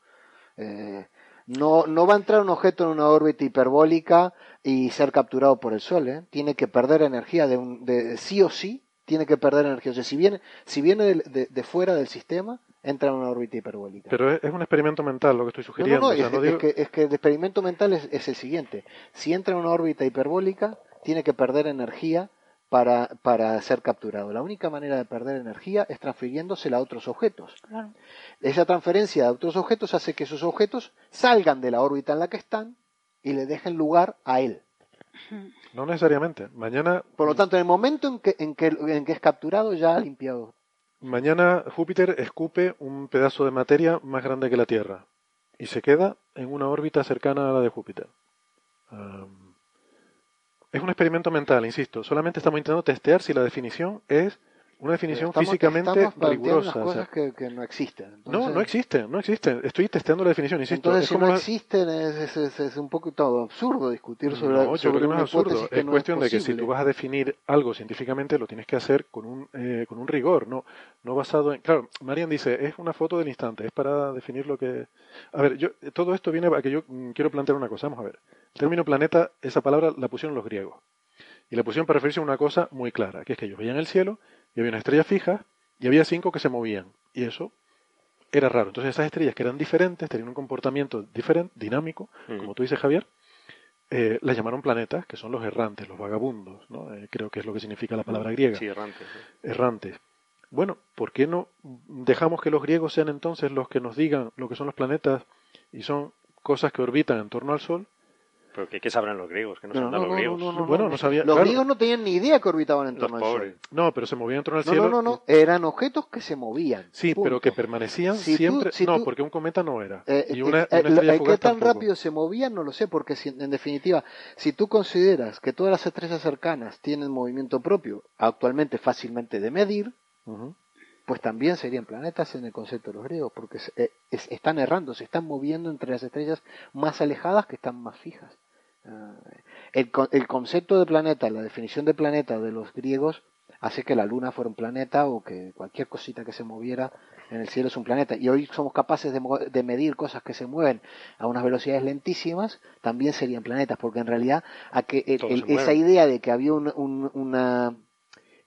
Eh, No, no va a entrar un objeto en una órbita hiperbólica y ser capturado por el Sol, ¿eh? Tiene que perder energía de, un, de sí o sí, tiene que perder energía. O sea, si viene, si viene de- de fuera del sistema, entra en una órbita hiperbólica. Pero es, es un experimento mental lo que estoy No, no, sugiriendo. no, o sea, es, no es que, es que el experimento mental es, es el siguiente. Si entra en una órbita hiperbólica, tiene que perder energía para, para ser capturado. La única manera de perder energía es transfiriéndosela a otros objetos. Claro. Esa transferencia a otros objetos hace que esos objetos salgan de la órbita en la que están y le dejen lugar a él. No necesariamente. Mañana, Por lo tanto, en el momento en que, en que, en que es capturado, ya ha limpiado. Mañana Júpiter escupe un pedazo de materia más grande que la Tierra y se queda en una órbita cercana a la de Júpiter. Es un experimento mental, insisto. Solamente estamos intentando testear si la definición es una definición Estamos- físicamente estamos rigurosa. unas o sea, cosas que, que no existen. no, Entonces- no existe, no existe. Estoy testeando la definición, insisto. Entonces, es si como no la- existen, es, es- es- es un poco todo absurdo discutir sobre, No, yo sobre creo que no es absurdo. que Es no cuestión de que si tú vas a definir algo científicamente, lo tienes que hacer con un, eh, con un rigor, no, no basado en... Claro, Marian dice, es una foto del instante, es para definir lo que... A ver, yo todo esto viene a que yo mm, quiero plantear una cosa. Vamos a ver. El término planeta, esa palabra la pusieron los griegos. Y la pusieron para referirse a una cosa muy clara, que es que ellos veían el cielo y había una estrella fija y había cinco que se movían. Y eso era raro. Entonces esas estrellas que eran diferentes, tenían un comportamiento diferente, dinámico, Mm. como tú dices, Javier, eh, las llamaron planetas, que son los errantes, los vagabundos, ¿no? Eh, creo que es lo que significa la palabra griega, Sí, errante. sí. errantes. Bueno, ¿por qué no dejamos que los griegos sean entonces los que nos digan lo que son los planetas y son cosas que orbitan en torno al Sol? Pero ¿qué, qué sabrán los griegos? Que no, No, sabrán no, los griegos. no, no, Bueno, no. sabía- Los claro. griegos no tenían ni idea que orbitaban en Los torno al pobres. Sol. No, pero se movían en torno al No, cielo. no, no, no. Eran objetos que se movían. Sí, Punto. pero que permanecían Si tú- siempre. si no, tú- porque un cometa no era. Eh, y una, eh, una lo- estrella eh, fugaz ¿Qué tan tampoco. rápido se movían? No lo sé, porque si, en definitiva, si tú consideras que todas las estrellas cercanas tienen movimiento propio, actualmente fácilmente de medir, pues también serían planetas en el concepto de los griegos, porque se- eh, es- están errando, se están moviendo entre las estrellas más alejadas que están más fijas. El, el concepto de planeta, la definición de planeta de los griegos hace que la luna fuera un planeta o que cualquier cosita que se moviera en el cielo es un planeta. Y hoy somos capaces de, de medir cosas que se mueven a unas velocidades lentísimas, también serían planetas, porque en realidad a que el- el- esa idea de que había un- un- una,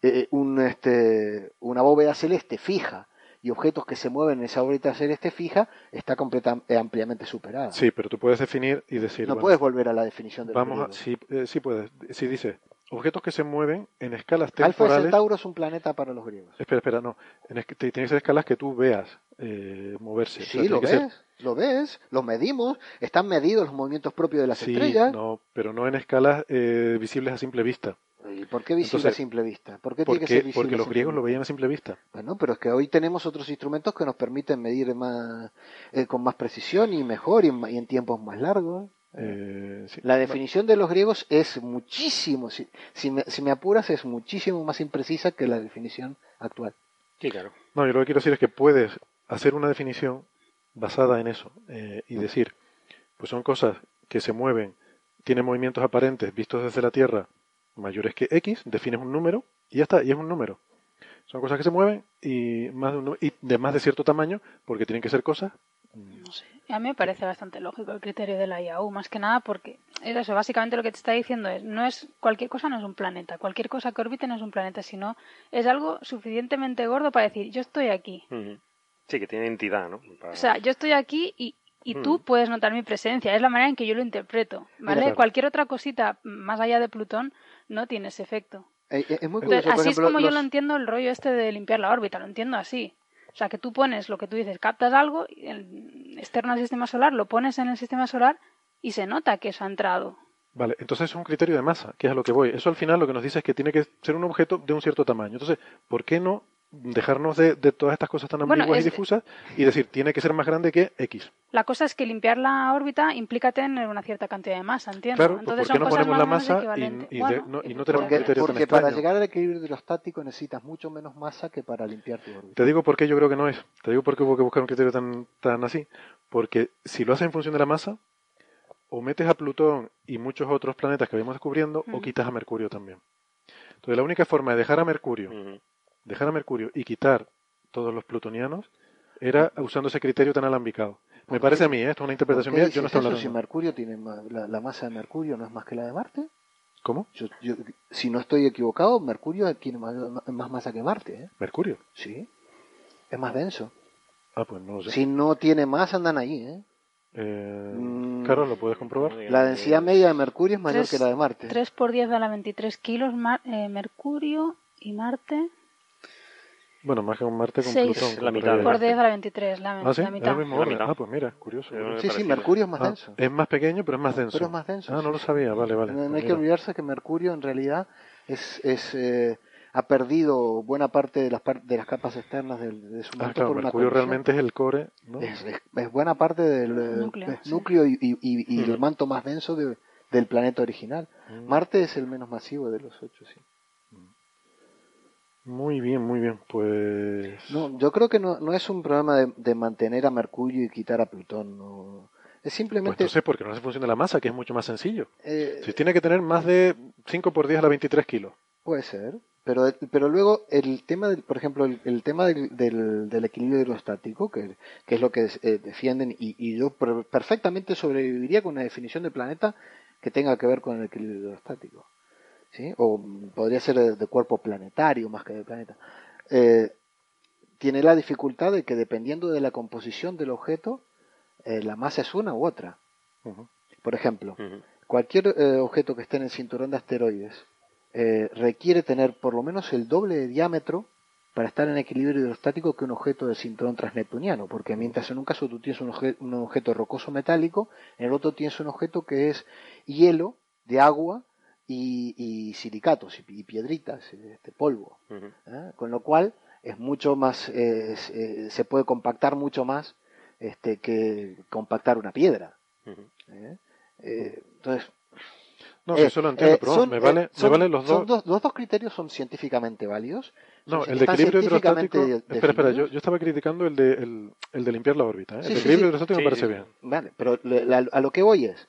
eh, un, este, una bóveda celeste fija y objetos que se mueven en esa órbita celeste fija está completa, eh, ampliamente superada. Sí, pero tú puedes definir y decir. no bueno, puedes volver a la definición de los Vamos a, sí, eh, sí puedes. Si dice objetos que se mueven en escalas Alfa temporales. Centauro es un planeta para los griegos. Espera, espera, no. En es- te- tiene que ser escalas que tú veas eh, moverse. O sea, Sí, lo ves, ser- lo ves, los medimos, están medidos los movimientos propios de las sí, estrellas. no, pero no en escalas eh, visibles a simple vista. ¿Y por qué visible Entonces, a simple vista? ¿Por qué tiene que ser Porque, visible porque a los griegos lo veían a simple vista. Bueno, pero es que hoy tenemos otros instrumentos que nos permiten medir más, eh, con más precisión y mejor y en, y en tiempos más largos. Eh, sí. La definición de los griegos es muchísimo, si, si, me, si me apuras, es muchísimo más imprecisa que la definición actual. Sí, claro. No, yo lo que quiero decir es que puedes hacer una definición basada en eso eh, y decir, pues son cosas que se mueven, tienen movimientos aparentes vistos desde la Tierra mayores que X, defines un número y ya está, y es un número. Son cosas que se mueven y, más de, un y de más de cierto tamaño porque tienen que ser cosas. No sé. A mí me parece bastante lógico el criterio de la IAU, más que nada porque es eso, básicamente lo que te está diciendo es, no es cualquier cosa no es un planeta, cualquier cosa que orbite no es un planeta, sino es algo suficientemente gordo para decir, yo estoy aquí. Sí, que tiene entidad, ¿no? Para- O sea, yo estoy aquí y, y tú Mm. puedes notar mi presencia, es la manera en que yo lo interpreto, ¿vale? claro. Cualquier otra cosita más allá de Plutón no tiene ese efecto. Eh, eh, es muy curioso, así ejemplo, es como yo lo entiendo el rollo este de limpiar la órbita, lo entiendo así. O sea, que tú pones lo que tú dices, captas algo el- externo al sistema solar, lo pones en el sistema solar y se nota que eso ha entrado. Vale, entonces es un criterio de masa, que es a lo que voy. Eso al final lo que nos dice es que tiene que ser un objeto de un cierto tamaño. Entonces, ¿por qué no dejarnos de, de todas estas cosas tan Bueno, ambiguas es- y difusas y decir, tiene que ser más grande que X? La cosa es que limpiar la órbita implica tener una cierta cantidad de masa, ¿entiendes? Claro, Entonces ¿por qué son no ponemos la masa y- de- no- y no tenemos Porque, un criterio tan porque para extraño. llegar al equilibrio hidrostático necesitas mucho menos masa que para limpiar tu órbita. Te digo por qué yo creo que no es. Te digo por qué hubo que buscar un criterio tan, tan así. Porque si lo haces en función de la masa, o metes a Plutón y muchos otros planetas que vamos descubriendo, o quitas a Mercurio también. Entonces la única forma de dejar a Mercurio. Dejar a Mercurio y quitar todos los plutonianos, era usando ese criterio tan alambicado. Me parece a mí, ¿eh? esto es una interpretación ¿Por qué mía, yo no estoy eso hablando. si Mercurio tiene ma- la, la masa de Mercurio no es más que la de Marte? ¿Cómo? Yo, yo- si no estoy equivocado, Mercurio tiene más, más masa que Marte, ¿eh? Mercurio. Sí. Es más denso. Ah, pues no lo sé. Si no tiene más, andan ahí, ¿eh? Eh, Mm. Carlos, ¿lo puedes comprobar? La densidad media de Mercurio es mayor que la de Marte. 3 por 10 a la 23 kilos, Mar- eh, Mercurio y Marte. Bueno, más que un Marte con Seis. Plutón. con La mitad de Por Marte. 10 a la 23, la, Ah, sí, la mitad. el mismo La orden. mitad. Ah, pues mira, curioso. Sí, sí. Mercurio es más Ah, denso. es más pequeño, pero es más denso. Pero es más denso. Ah, no lo sabía, vale, vale. No, no hay que olvidarse que Mercurio en realidad es, es eh, ha perdido buena parte de las, par- de las capas externas del- de, su Ah, manto claro, por una Mercurio colisión. realmente es el core, ¿no? es, es- es buena parte del eh, Núcleo, es sí. núcleo y, y- y- y el manto más denso de- del planeta original. Mm. Marte es el menos masivo de los ocho, sí. Muy bien, muy bien. Pues. No, yo creo que no, no es un problema de, de mantener a Mercurio y quitar a Plutón. No. Es Pues simplemente. entonces, porque no hace función de la masa, que es mucho más sencillo. eh, Si tiene que tener más de 5 por 10 a la 23 kilos. Puede ser, pero, pero luego el tema, del, por ejemplo, el, el tema del, del, del equilibrio hidrostático, que, que es lo que eh, defienden, y, y yo per- perfectamente sobreviviría con una definición de planeta que tenga que ver con el equilibrio hidrostático. ¿Sí? O podría ser de, de cuerpo planetario más que de planeta. Eh, tiene la dificultad de que dependiendo de la composición del objeto, eh, la masa es una u otra. Por ejemplo. Cualquier eh, objeto que esté en el cinturón de asteroides requiere tener por lo menos el doble de diámetro para estar en equilibrio hidrostático que un objeto del cinturón transneptuniano, porque mientras en un caso tú tienes un, obje- un objeto rocoso metálico, en el otro tienes un objeto que es hielo de agua y, y silicatos y, y piedritas, este polvo, Ujú. ¿eh? con lo cual es mucho más, eh, es- eh, se puede compactar mucho más este, que compactar una piedra. Ujú. ¿eh? Eh, entonces, No, eh, si eso lo entiendo, eh, pero son, me eh, vale, son- me vale los son dos. Los dos criterios son científicamente válidos. No, el de equilibrio hidrostático. de- Espera, espera, yo, yo estaba criticando el de, el, el de limpiar la órbita. ¿eh? Sí, el de sí, equilibrio sí. hidrostático Sí, me parece sí, bien. Vale, pero le- la- a lo que voy es,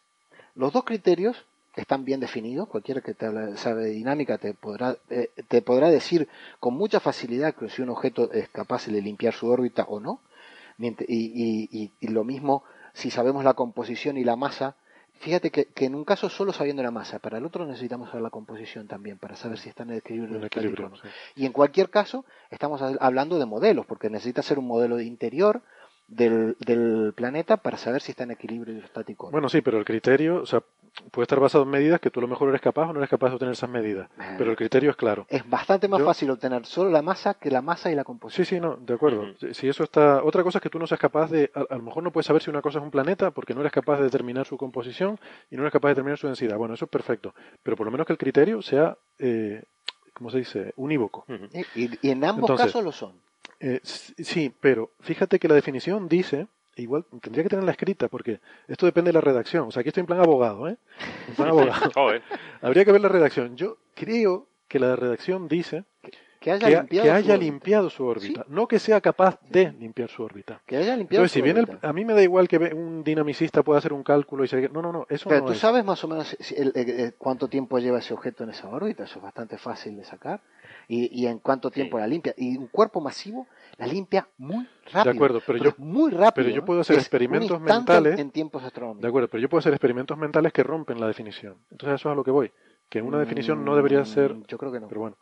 los dos criterios están bien definidos. Cualquiera que te habla- sabe de dinámica te podrá, eh, te podrá decir con mucha facilidad que si un objeto es capaz de limpiar su órbita o no. Y, y- y- y lo mismo si sabemos la composición y la masa. Fíjate que, que en un caso solo sabiendo la masa, para el otro necesitamos saber la composición también para saber si está en el equilibrio. O no. sí. Y en cualquier caso, estamos ha- hablando de modelos, porque necesita ser un modelo de interior del, del planeta para saber si está en equilibrio hidrostático. o no. Bueno, sí, pero el criterio, o sea, puede estar basado en medidas que tú a lo mejor eres capaz o no eres capaz de obtener esas medidas. Ah. Pero el criterio es claro. es bastante más yo- fácil obtener solo la masa que la masa y la Sí, composición. sí, no, de acuerdo. Si- Si eso está. Otra cosa es que tú no seas capaz de. A, a lo mejor no puedes saber si una cosa es un planeta porque no eres capaz de determinar su composición y no eres capaz de determinar su densidad. Bueno, eso es perfecto. Pero por lo menos que el criterio sea, eh, ¿cómo se dice? Unívoco. Y, y en ambos Entonces- casos lo son. Eh, sí, pero fíjate que la definición dice. Igual tendría que tenerla escrita porque esto depende de la redacción. O sea, aquí estoy en plan abogado, ¿eh? En plan abogado. <laughs> Habría que ver la redacción. Yo creo que la redacción dice Que haya que, limpiado, que su haya órbita. limpiado su órbita, no que sea capaz de limpiar su órbita. Que haya limpiado Entonces, si su el- órbita. a mí me da igual que ve- un dinamicista pueda hacer un cálculo y se... No, no, no, eso Pero no tú es. sabes más o menos si- el- cuánto tiempo lleva ese objeto en esa órbita, eso es bastante fácil de sacar. Y, y en cuánto tiempo Sí. la limpia. Y un cuerpo masivo la limpia muy rápido. De acuerdo, pero yo- muy rápido. pero yo puedo hacer experimentos mentales- En tiempos astronómicos. De acuerdo, pero yo puedo hacer experimentos mentales que rompen la definición. Entonces eso es a lo que voy. Que una definición no debería ser... Mm, Yo creo que no. Pero bueno.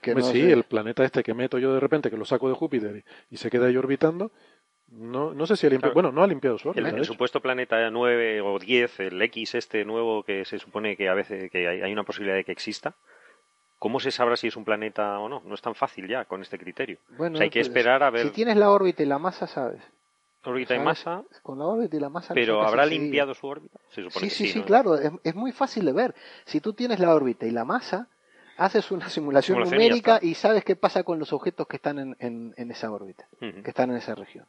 Que Hombre, no sí, sé. el planeta este que meto yo de repente, que lo saco de Júpiter y, y se queda ahí orbitando, no, no sé si ha limpiado... Claro. Bueno, no ha limpiado su El, órbita, el supuesto planeta 9 o 10, el X este nuevo que se supone que a veces que hay, hay una posibilidad de que exista, ¿cómo se sabrá si es un planeta o no? No es tan fácil ya con este criterio. Bueno, O sea, hay que esperar a ver Si tienes la órbita y la masa, sabes. órbita y masa, Con la órbita y la masa. pero ¿habrá limpiado su órbita? Se supone Sí, que sí, sí, ¿no? claro. Es, es muy fácil de ver. Si tú tienes la órbita y la masa, haces una simulación, numérica y, sabes qué pasa con los objetos que están en, en- en esa órbita, que están en esa región.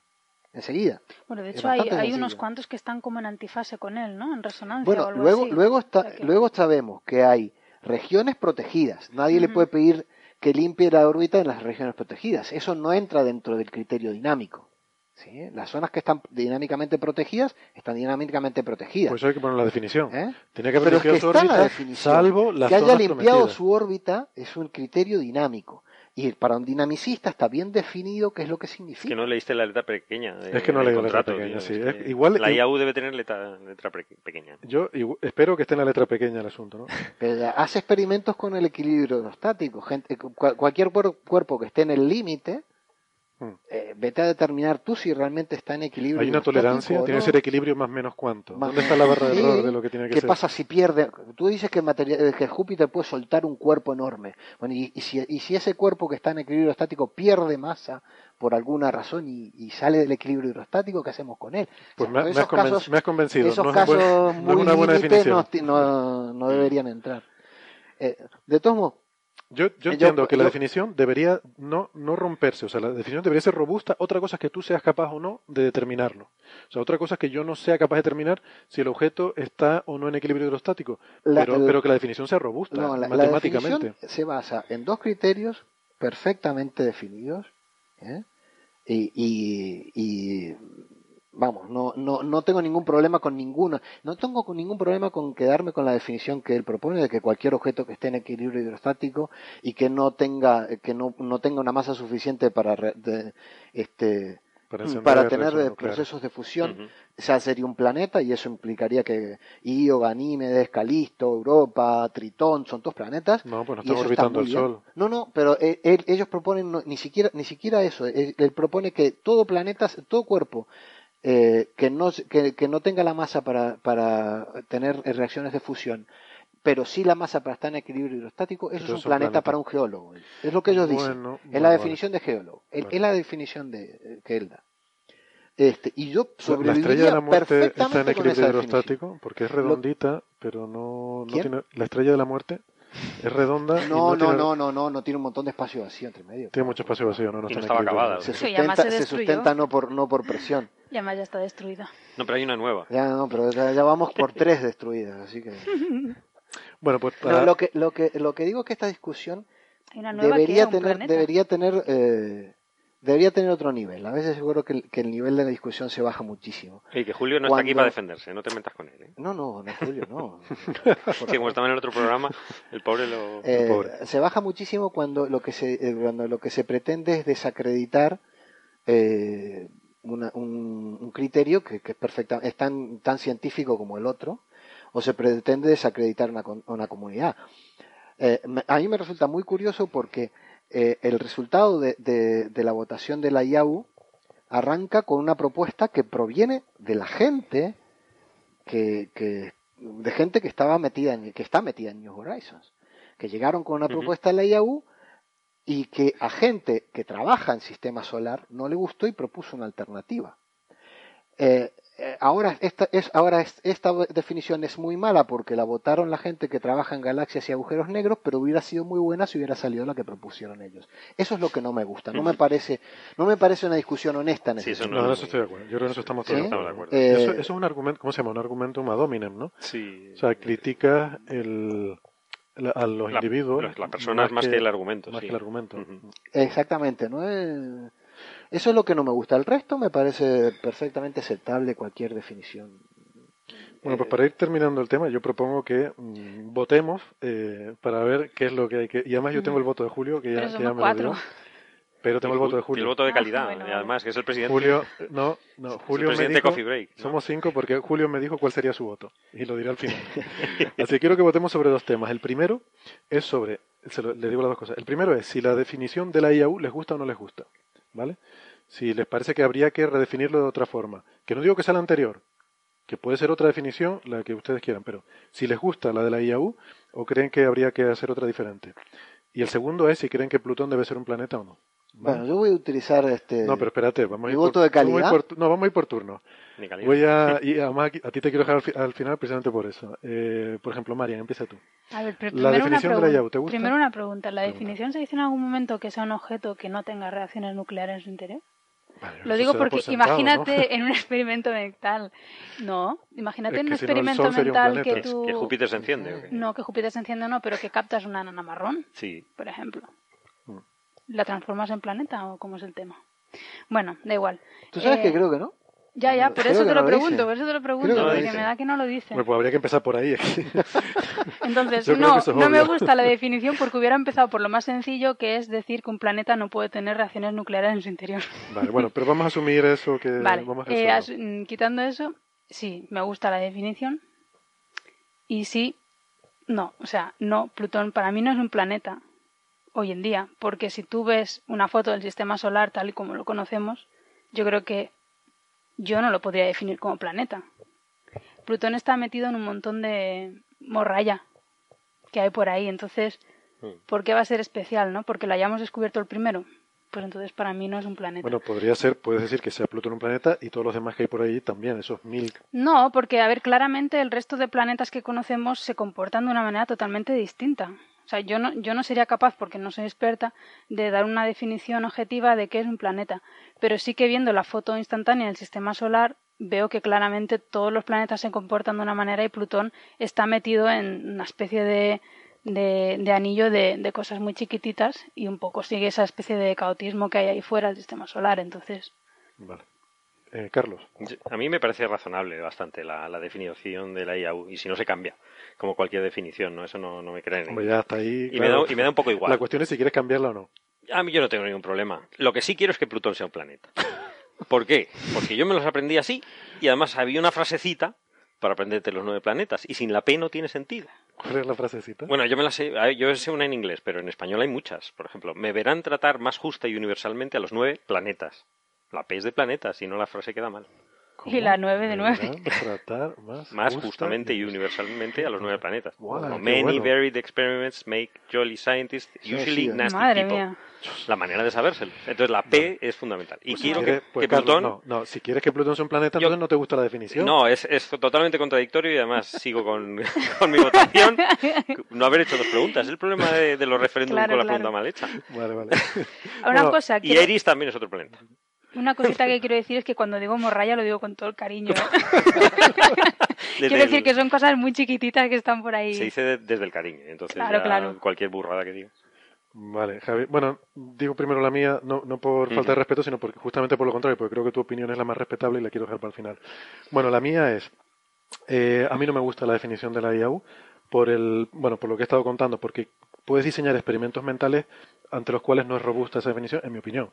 Enseguida. Bueno, de hecho hay, unos cuantos que están como en antifase con él, ¿no? En resonancia o Bueno, algo luego, así. luego, está, O sea que- luego sabemos que hay regiones protegidas. Nadie le puede pedir que limpie la órbita en las regiones protegidas. Eso no entra dentro del criterio dinámico. ¿sí? Las zonas que están dinámicamente protegidas están dinámicamente protegidas. Pues hay que poner la definición. ¿eh? Tiene que haber Pero es que su está en la órbita, definición. salvo las que haya limpiado prometidas. su órbita es un criterio dinámico. Y para un dinamicista está bien definido qué es lo que significa. Es que no leíste la letra pequeña. de- Es que no leí la letra contrato, pequeña, tío, sí. es que igual- La IAU debe tener letra, letra pequeña. Yo igu- espero que esté en la letra pequeña el asunto, ¿no? <laughs> Pero hace experimentos con el equilibrio hidrostático. Gente, cu- cualquier cuer- cuerpo que esté en el límite. Eh, vete a determinar tú si realmente está en equilibrio Hay una tolerancia, tiene que ser equilibrio más menos cuánto. Más ¿Dónde está la barra de Sí. error de lo que tiene que ¿Qué ser? pasa si pierde? Tú dices que, materia- que Júpiter puede soltar un cuerpo enorme. Bueno, y, y si, y si ese cuerpo que está en equilibrio hidrostático pierde masa por alguna razón y, y sale del equilibrio hidrostático, ¿qué hacemos con él? Pues O me, has esos conven- casos- me has convencido. Esos no es un buen- casos no es muy una buena definición. no, no deberían entrar. Eh, de todos modos, Yo, yo Yo- entiendo que la yo- definición debería no, no romperse, o sea, la definición debería ser robusta. Otra cosa es que tú seas capaz o no de determinarlo. O sea, otra cosa es que yo no sea capaz de determinar si el objeto está o no en equilibrio hidrostático, La- pero, el- pero que la definición sea robusta, no, la, la matemáticamente. definición se basa en dos criterios perfectamente definidos ¿eh? y, y- y, vamos, no, no, no tengo ningún problema con ninguno, no tengo con ningún problema con quedarme con la definición que él propone de que cualquier objeto que esté en equilibrio hidrostático y que no tenga que no, no tenga una masa suficiente para re- de- este para, para tener eh, procesos de fusión Ujú. ya sería un planeta y eso implicaría que Io, Ganímedes, Calisto, Europa, Tritón son todos planetas. No, pues no y estamos eso está orbitando muy el bien. Sol. No, no, pero eh, él- ellos proponen no- ni siquiera ni siquiera eso. Él, él propone que todo planeta, todo cuerpo eh, que no que, que no tenga la masa para, para tener eh, reacciones de fusión, pero sí la masa para estar en equilibrio hidrostático, eso Entonces es un planeta para un geólogo. Es lo que ellos dicen. Bueno, Es la vale. definición de geólogo. Es- Vale. Es la definición de, eh, que él da. Este, y yo sea, la estrella de sobreviviría la muerte está en equilibrio definición. hidrostático porque es redondita, pero no, no tiene. La estrella de la muerte es redonda. y No, no, tiene, no, no, no, no tiene un montón de espacio vacío entre medio. Tiene mucho espacio vacío, no, no Y está no estaba acabada, Se ¿o Sí, y además sustenta, se se sustenta no por, no por presión. Y además ya está destruida. No, pero hay una nueva. Ya, no, pero ya, ya vamos por <laughs> tres destruidas, así que. <laughs> Bueno, pues No, para, lo que, lo que, lo que digo es que esta discusión debería tener, planeta. debería tener, eh, debería tener otro nivel. A veces seguro que el, que el nivel de la discusión se baja muchísimo. Y que Julio no está aquí para defenderse, no te metas con él. ¿eh? No, no, no, Julio, no. <laughs> Que como estaba en el otro programa, el pobre lo... Eh, pobre. se baja muchísimo cuando lo que se eh, cuando lo que se pretende es desacreditar eh, una- un, un criterio que, que es perfecta es tan tan científico como el otro o se pretende desacreditar una, una comunidad Eh, a mí me resulta muy curioso porque eh, el resultado de, de- de la votación de la IAU arranca con una propuesta que proviene de la gente que, que de gente que estaba metida en, que está metida en New Horizons que llegaron con una propuesta de la IAU y que a gente que trabaja en sistema solar no le gustó y propuso una alternativa. Eh, ahora esta es ahora es- esta definición es muy mala porque la votaron la gente que trabaja en galaxias y agujeros negros, pero hubiera sido muy buena si hubiera salido la que propusieron ellos. Eso es lo que no me gusta. No me parece no me parece una discusión honesta en Sí, eso no, no- eso estoy de acuerdo. Yo creo que en eso estamos ¿Sí? todos Estamos de acuerdo. Eh, Eso, eso es un argumento, ¿cómo se llama? Un argumentum ad hominem, ¿no? Sí. O sea, critica el, la- a los La- individuos. las- las personas más que el argumento, Más sí. que el argumento. Exactamente, ¿no? Es- Eso es lo que no me gusta. El resto me parece perfectamente aceptable cualquier definición. Bueno, pues para ir terminando el tema, yo propongo que mm, votemos eh, para ver qué es lo que hay que. Y además yo tengo el voto de Julio, que ya, que me lo dio. Pero tengo el voto de Y el Julio. voto de Ah, calidad, bueno, y vale. además, que es el presidente. Julio, no, no, Julio me presidente dijo, Coffee Break, ¿no? somos cinco porque Julio me dijo cuál sería su voto y lo diré al final. <laughs> Así que quiero que votemos sobre dos temas. El primero es sobre, se lo- le digo las dos cosas. El primero es si la definición de la IAU les gusta o no les gusta, ¿vale? Si les parece que habría que redefinirlo de otra forma, que no digo que sea la anterior, que puede ser otra definición, la que ustedes quieran, pero si les gusta la de la IAU o creen que habría que hacer otra diferente. Y el segundo es si creen que Plutón debe ser un planeta o no. ¿Vale? Bueno, yo voy a utilizar este. No, pero espérate, vamos a ¿Mi ir voto por, de vamos a ir calidad? por tu- no, vamos a ir por turno. Ni. Voy a, y además a ti te quiero dejar al, fi- al final precisamente por eso. Eh, por ejemplo, Marian, empieza tú. A ver, pero La primero una definición de la pregunta. IAU, ¿te gusta? Primero una pregunta. ¿La Pregunta. definición se dice en algún momento que sea un objeto que no tenga reacciones nucleares en su interior? Vale, Lo digo porque por sentado, imagínate ¿no? en un experimento mental. No, imagínate Es en un si no, experimento un mental que tú... que Júpiter se enciende. ¿o qué? No, que Júpiter se enciende no, pero que captas una nana marrón, Sí. por ejemplo. ¿La transformas en planeta o cómo es el tema? Bueno, da igual. ¿Tú sabes Eh, que creo que no? Ya, ya, por Creo eso te lo lo pregunto, por eso te lo Creo pregunto, no porque me da que no lo dice. Bueno, pues habría que empezar por ahí. <laughs> Entonces, Yo creo no, no me gusta la definición porque hubiera empezado por lo más sencillo, que es decir que un planeta no puede tener reacciones nucleares en su interior. Vale, bueno, pero vamos a asumir eso que Vale, vamos a eh, as- mm, quitando eso, sí, me gusta la definición. Y sí, no, o sea, no, Plutón para mí no es un planeta hoy en día, porque si tú ves una foto del sistema solar tal y como lo conocemos, yo creo que yo no lo podría definir como planeta. Plutón está metido en un montón de morralla que hay por ahí, entonces, ¿por qué va a ser especial, no? Porque lo hayamos descubierto el primero. Pues entonces para mí no es un planeta. Bueno, podría ser, puedes decir que sea Plutón un planeta y todos los demás que hay por ahí también, esos mil. No, porque, a ver, claramente el resto de planetas que conocemos se comportan de una manera totalmente distinta. O sea, yo no, yo no sería capaz, porque no soy experta, de dar una definición objetiva de qué es un planeta. Pero sí que viendo la foto instantánea del sistema solar, veo que claramente todos los planetas se comportan de una manera y Plutón está metido en una especie de, de, de anillo de, de cosas muy chiquititas y un poco sigue esa especie de caotismo que hay ahí fuera del sistema solar. Entonces, Vale. Eh, Carlos, A mí me parece razonable bastante la, la definición de la IAU, y si no se cambia, como cualquier definición, ¿no? Eso no, no me creen. hombre, ya está ahí. y, me da, y me da un poco igual. La cuestión es si quieres cambiarla o no. A mí yo no tengo ningún problema. Lo que sí quiero es que Plutón sea un planeta. ¿Por qué? Porque yo me los aprendí así y además había una frasecita para aprenderte los nueve planetas y sin la P no tiene sentido. ¿Cuál es la frasecita? Bueno, yo me la sé, yo sé una en inglés, pero en español hay muchas. Por ejemplo, me verán tratar más justa y universalmente a los nueve planetas. La P es de planetas, si no la frase queda mal. ¿Cómo? y la nueve de nueve. Deberán tratar más, <laughs> Más justa justamente y universalmente a los nueve planetas. Qué Many bueno. varied experiments make jolly scientists Sí, usually sí. nasty Madre people. mía. La manera de sabérselo. Entonces la P es fundamental. Y Pues si quiero que, pues, que Carlos, Plutón... no, no, si quieres que Plutón sea un planeta, Yo- entonces no te gusta la definición. No, es, es totalmente contradictorio y además sigo con, <laughs> con mi votación. No haber hecho dos preguntas. Es el problema de, de los referéndums Claro, con la claro. pregunta mal hecha. Vale, vale. Una Bueno, cosa, Y quiero- Eris también es otro planeta. Una cosita que quiero decir es que cuando digo morralla lo digo con todo el cariño. ¿eh? <laughs> Quiero decir el- que son cosas muy chiquititas que están por ahí. Se dice de- desde el cariño. Entonces Claro, ya claro. cualquier burrada que digas. Vale, Javi. Bueno, digo primero la mía, no, no por falta de respeto, sino porque, justamente por lo contrario, porque creo que tu opinión es la más respetable y la quiero dejar para el final. Bueno, la mía es, eh, a mí no me gusta la definición de la IAU por el, bueno, por lo que he estado contando, porque puedes diseñar experimentos mentales ante los cuales no es robusta esa definición, en mi opinión.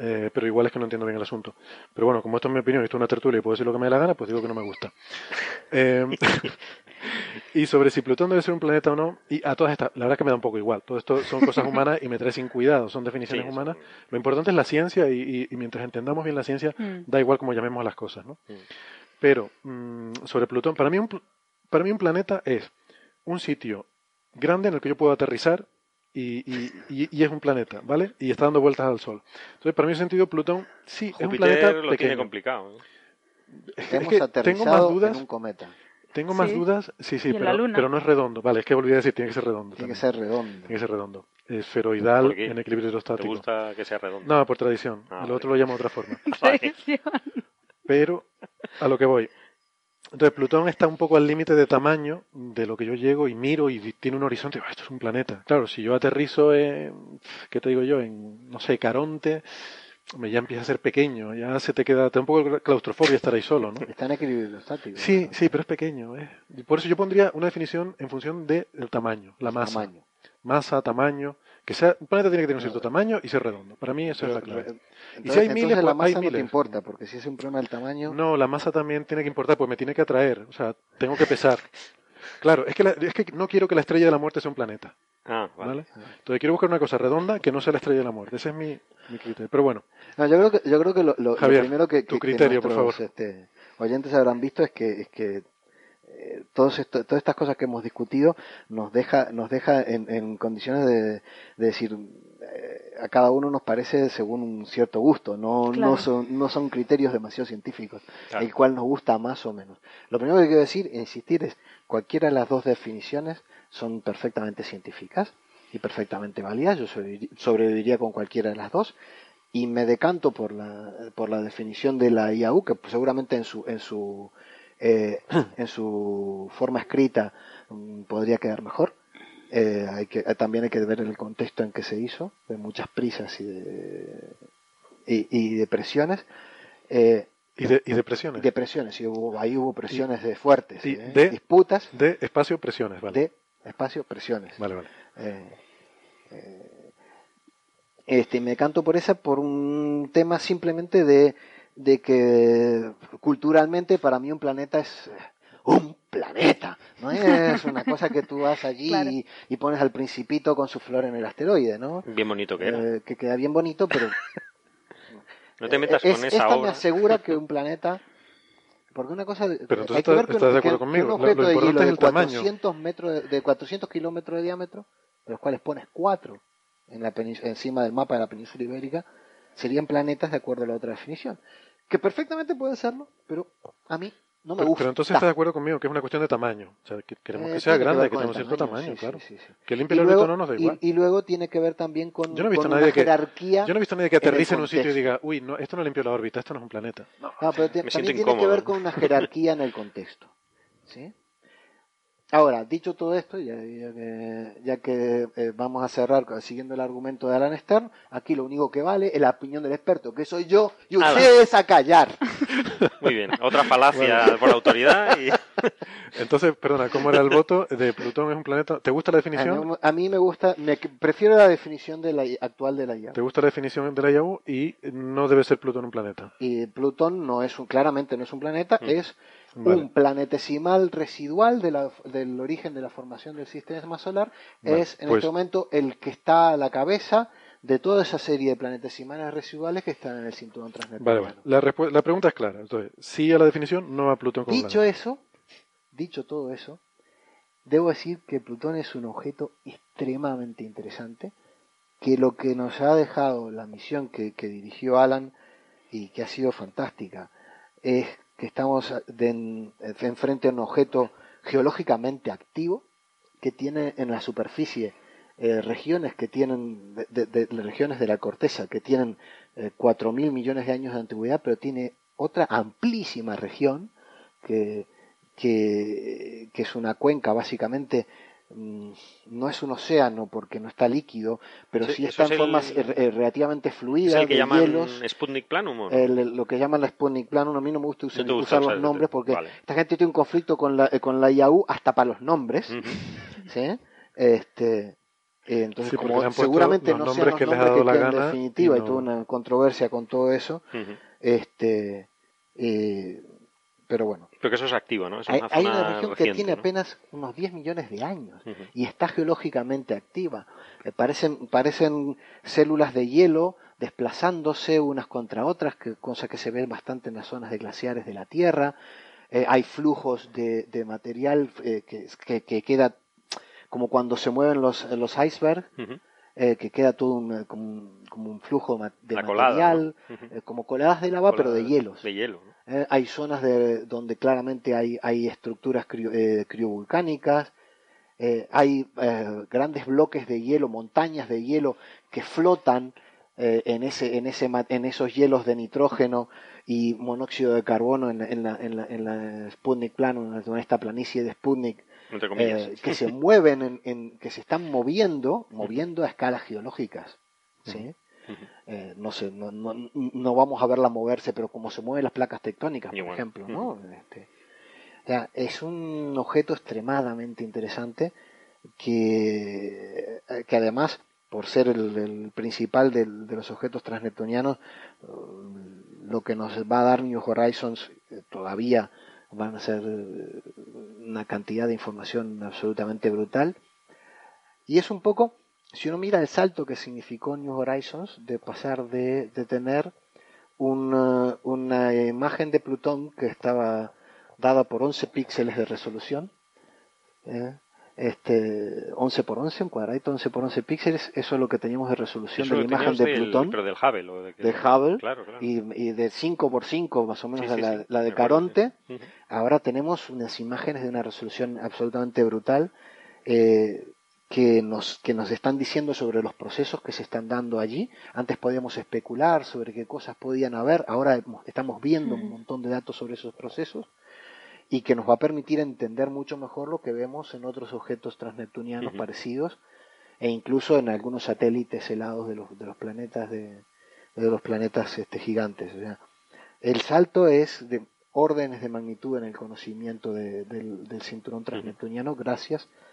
Eh, pero igual es que no entiendo bien el asunto. Pero bueno, como esto es mi opinión y esto es una tertulia y puedo decir lo que me dé la gana, pues digo que no me gusta. Eh, <laughs> y sobre si Plutón debe ser un planeta o no, y a todas estas, la verdad es que me da un poco igual. Todo esto son cosas <laughs> humanas y me trae sin cuidado, son definiciones Sí, humanas. Lo importante es la ciencia y, y- y mientras entendamos bien la ciencia, Mm. da igual como llamemos a las cosas, ¿no? Mm. Pero mm, sobre Plutón, para mí, un, para mí un planeta es un sitio grande en el que yo puedo aterrizar y, y- y- y es un planeta, ¿vale? Y está dando vueltas al Sol. Entonces, para mí, en ese sentido, Plutón sí es un planeta lo tiene pequeño. complicado. ¿eh? Es Hemos que tengo más aterrizado dudas. en un cometa. Tengo más Sí. dudas, sí, sí, pero, no es redondo. Vale, es que volví a decir, tiene que ser redondo. Tiene que ser redondo. Tiene que ser redondo. Esferoidal en equilibrio ¿Te hidrostático. gusta que sea redondo? No, por tradición. Ah, el otro lo llama de otra forma. <laughs> Tradición. Pero a lo que voy. Entonces, Plutón está un poco al límite de tamaño de lo que yo llego y miro y tiene un horizonte. "Ah, esto es un planeta. Claro, si yo aterrizo en, ¿qué te digo yo? En, no sé, Caronte, hombre, ya empieza a ser pequeño. Ya se te queda, te da un poco de claustrofobia estar ahí solo, ¿no? Está en equilibrio hidrostático. Sí, ¿no? sí, pero es pequeño. ¿eh? Y Por eso yo pondría una definición en función del tamaño, la masa. Tamaño. Masa, tamaño. Que sea, un planeta tiene que tener un cierto tamaño y ser redondo. Para mí eso es la clave. eh, Y entonces, si hay miles, entonces la pues, hay masa no te miles. importa, porque si es un problema del tamaño, No, la masa también tiene que importar, pues me tiene que atraer. O sea, tengo que pesar. <laughs> Claro, es que, la- es que no quiero que la estrella de la muerte sea un planeta. Ah, vale. ¿vale? Entonces quiero buscar una cosa redonda que no sea la estrella de la muerte. Ese es mi, mi criterio. Pero bueno, No, yo creo que, yo creo que lo, lo- primero que, tu que- que criterio, por nuestros, favor. este, oyentes habrán visto es que, es que eh, todos esto- todas estas cosas que hemos discutido nos deja, nos deja en, en condiciones de, de decir eh, a cada uno nos parece según un cierto gusto, no, Claro. no, son, no son criterios demasiado científicos, Claro. el cual nos gusta más o menos. Lo primero que quiero decir e insistir es cualquiera de las dos definiciones son perfectamente científicas y perfectamente válidas. Yo sobrevivi- sobreviviría con cualquiera de las dos y me decanto por la por la definición de la IAU que seguramente en su en su eh, en su forma escrita mm, podría quedar mejor. Eh, hay que eh, también hay que ver el contexto en que se hizo de muchas prisas y de y, y de presiones. Eh, Y de, y de presiones. de presiones, y hubo, ahí hubo presiones de fuertes, de- disputas De espacio, presiones, vale. de espacio, presiones. Vale, vale. Este, me canto por esa por un tema simplemente de, de que culturalmente para mí un planeta es un planeta, no <laughs> es una cosa que tú vas allí Claro. y, y pones al principito con su flor en el asteroide, ¿no? Bien bonito que era. Eh, que queda bien bonito, pero <laughs> no te metas es- con esa esta me obra. asegura que <laughs> un planeta porque una cosa Pero entonces hay que ver estás- de acuerdo que conmigo. un objeto lo de hielo de el tamaño. 400 metros de, de 400 kilómetros de diámetro de los cuales pones cuatro en la encima del mapa de la península ibérica serían planetas de acuerdo a la otra definición que perfectamente puede serlo pero a mí no me Pero, gusta pero entonces estás de acuerdo conmigo que es una cuestión de tamaño. O sea, que queremos Eh, que sea grande, que el tenga cierto tamaño, sí, claro. sí, sí. Que Y limpie el órbito no nos da y- igual. Y, luego tiene que ver también con, Yo no he visto con nadie una que- jerarquía. Yo no he visto a nadie que en aterrice en un sitio y diga, uy, no, esto no limpió la órbita, esto no es un planeta. No. No, pero te- también tiene que ver con una jerarquía en el contexto. ¿sí? Ahora, dicho todo esto, ya, ya que, ya que, eh, vamos a cerrar siguiendo el argumento de Alan Stern, aquí lo único que vale es la opinión del experto, que soy yo, y Alan. ustedes a callar. <laughs> Muy bien. Otra falacia por autoridad y... <laughs> Entonces, perdona, ¿cómo era el voto de Plutón es un planeta? ¿Te gusta la A definición? mí, a mí me gusta, me, prefiero la definición de la, actual de la IA. ¿Te gusta la definición de la IAU? Y no debe ser Plutón un planeta. Y Plutón no es un, claramente no es un planeta, Mm. es Vale. un planetesimal residual de la- del origen de la formación del sistema solar. Vale, es en pues- este momento el que está a la cabeza de toda esa serie de planetesimales residuales que están en el cinturón Vale, transneptuniano. vale. La, la pregunta es clara. Entonces, sí a la definición, no a Plutón como Dicho planeta. eso, dicho todo eso, debo decir que Plutón es un objeto extremadamente interesante, que lo que nos ha dejado la misión que, que dirigió Alan y que ha sido fantástica es que estamos de en, enfrente a un objeto geológicamente activo que tiene en la superficie eh, regiones que tienen de, regiones de la corteza que tienen eh, 4.000 millones de años de antigüedad pero tiene otra amplísima región que, que, es una cuenca básicamente no es un océano porque no está líquido, pero sí está es en el- formas eh, eh, relativamente ¿Es fluidas, el que de llaman hielos. Sputnik Planum? o no? El- lo que llaman la Sputnik Planum, a mí no me gusta usar, los nombres porque vale. esta gente tiene un conflicto con la, eh, con la IAU hasta para los nombres. Este, eh, entonces, Sí, como seguramente los no sean nombres los que les ha nombres dado que la quedan gana en definitiva y y, no- tuvo una controversia con todo eso, este, eh, pero bueno. Pero que eso es activo, ¿no? Hay, una hay zona una región que tiene ¿no? apenas unos 10 millones de años y está geológicamente activa. Eh, parecen, parecen células de hielo desplazándose unas contra otras, que, cosa que se ve bastante en las zonas de glaciares de la Tierra. Eh, hay flujos de, de material eh, que, que, que queda como cuando se mueven los, los icebergs, eh, que queda todo un, como, un, como un flujo de La colada, material, como coladas de lava, pero de hielos. De hielo, ¿no? Eh, hay zonas de, donde claramente hay, hay estructuras crio- eh, criovolcánicas, eh, hay grandes bloques de hielo, montañas de hielo que flotan en, ese, en, ese, en esos hielos de nitrógeno y monóxido de carbono en la, en la, en la, en la Sputnik Planum, en esta planicie de Sputnik, que se mueven, en, en- que se están moviendo, moviendo a escalas geológicas. ¿sí? <laughs> Eh, no sé, no, no, no vamos a verla moverse, pero como se mueven las placas tectónicas, por ejemplo, ¿no? Este, o sea, es un objeto extremadamente interesante que, eh, que además, por ser el, el principal del- de los objetos transneptunianos, eh, lo que nos va a dar New Horizons eh, todavía van a ser una cantidad de información absolutamente brutal. Y es un poco, si uno mira el salto que significó New Horizons de pasar de, de tener una, una imagen de Plutón que estaba dada por 11 píxeles de resolución, ¿eh? este 11 por 11, un cuadradito 11 por 11 píxeles, eso es lo que teníamos de resolución Eso de la imagen de del- Plutón, Pero del Hubble. ¿o de, Hubble, Claro, claro. y, y de 5 por 5 más o menos Sí, sí, la, sí, la de. Caronte, ahora tenemos unas imágenes de una resolución absolutamente brutal eh, que, nos, que nos están diciendo sobre los procesos que se están dando allí. Antes podíamos especular sobre qué cosas podían haber, ahora estamos viendo un montón de datos sobre esos procesos y que nos va a permitir entender mucho mejor lo que vemos en otros objetos transneptunianos parecidos e incluso en algunos satélites helados de los, de los planetas de, de los planetas este, gigantes. O sea, El salto es de órdenes de magnitud en el conocimiento de- del, del cinturón transneptuniano gracias a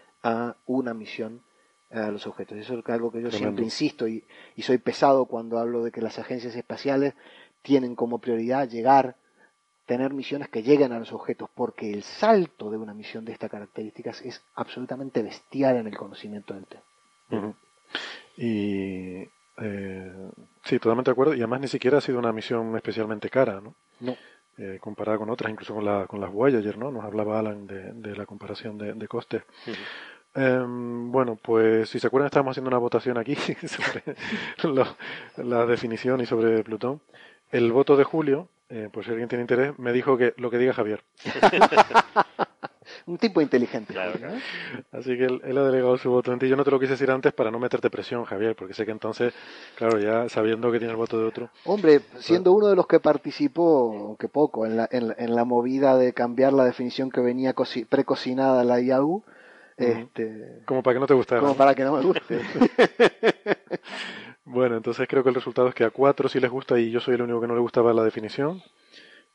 una misión a los objetos. Eso es algo que yo Tremendo. siempre insisto y, y soy pesado cuando hablo de que las agencias espaciales tienen como prioridad llegar, tener misiones que lleguen a los objetos, porque el salto de una misión de estas características es absolutamente bestial en el conocimiento del tema. Y eh, sí, totalmente de acuerdo. Y además ni siquiera ha sido una misión especialmente cara, ¿no? No. Eh, comparada con otras, incluso con, la, con las Voyager, ¿no? Nos hablaba Alan de, de la comparación de, de costes. Em, bueno, pues si se acuerdan, estábamos haciendo una votación aquí <laughs> sobre lo- la definición y sobre Plutón. El voto de Julio, eh, por si alguien tiene interés, me dijo que lo que diga Javier. <laughs> Un tipo inteligente. Claro, <laughs> claro. Así que él, él ha delegado su voto en ti. Yo no te lo quise decir antes para no meterte presión, Javier, porque sé que entonces, claro, ya sabiendo que tiene el voto de otro, Hombre, siendo uno de los que participó, aunque poco, en la, en, la- en la movida de cambiar la definición que venía coci- precocinada la IAU, este, como para que no te gustara. como para que no me guste. <laughs> Bueno, entonces creo que el resultado es que a cuatro sí les gusta y yo soy el único que no le gustaba la definición.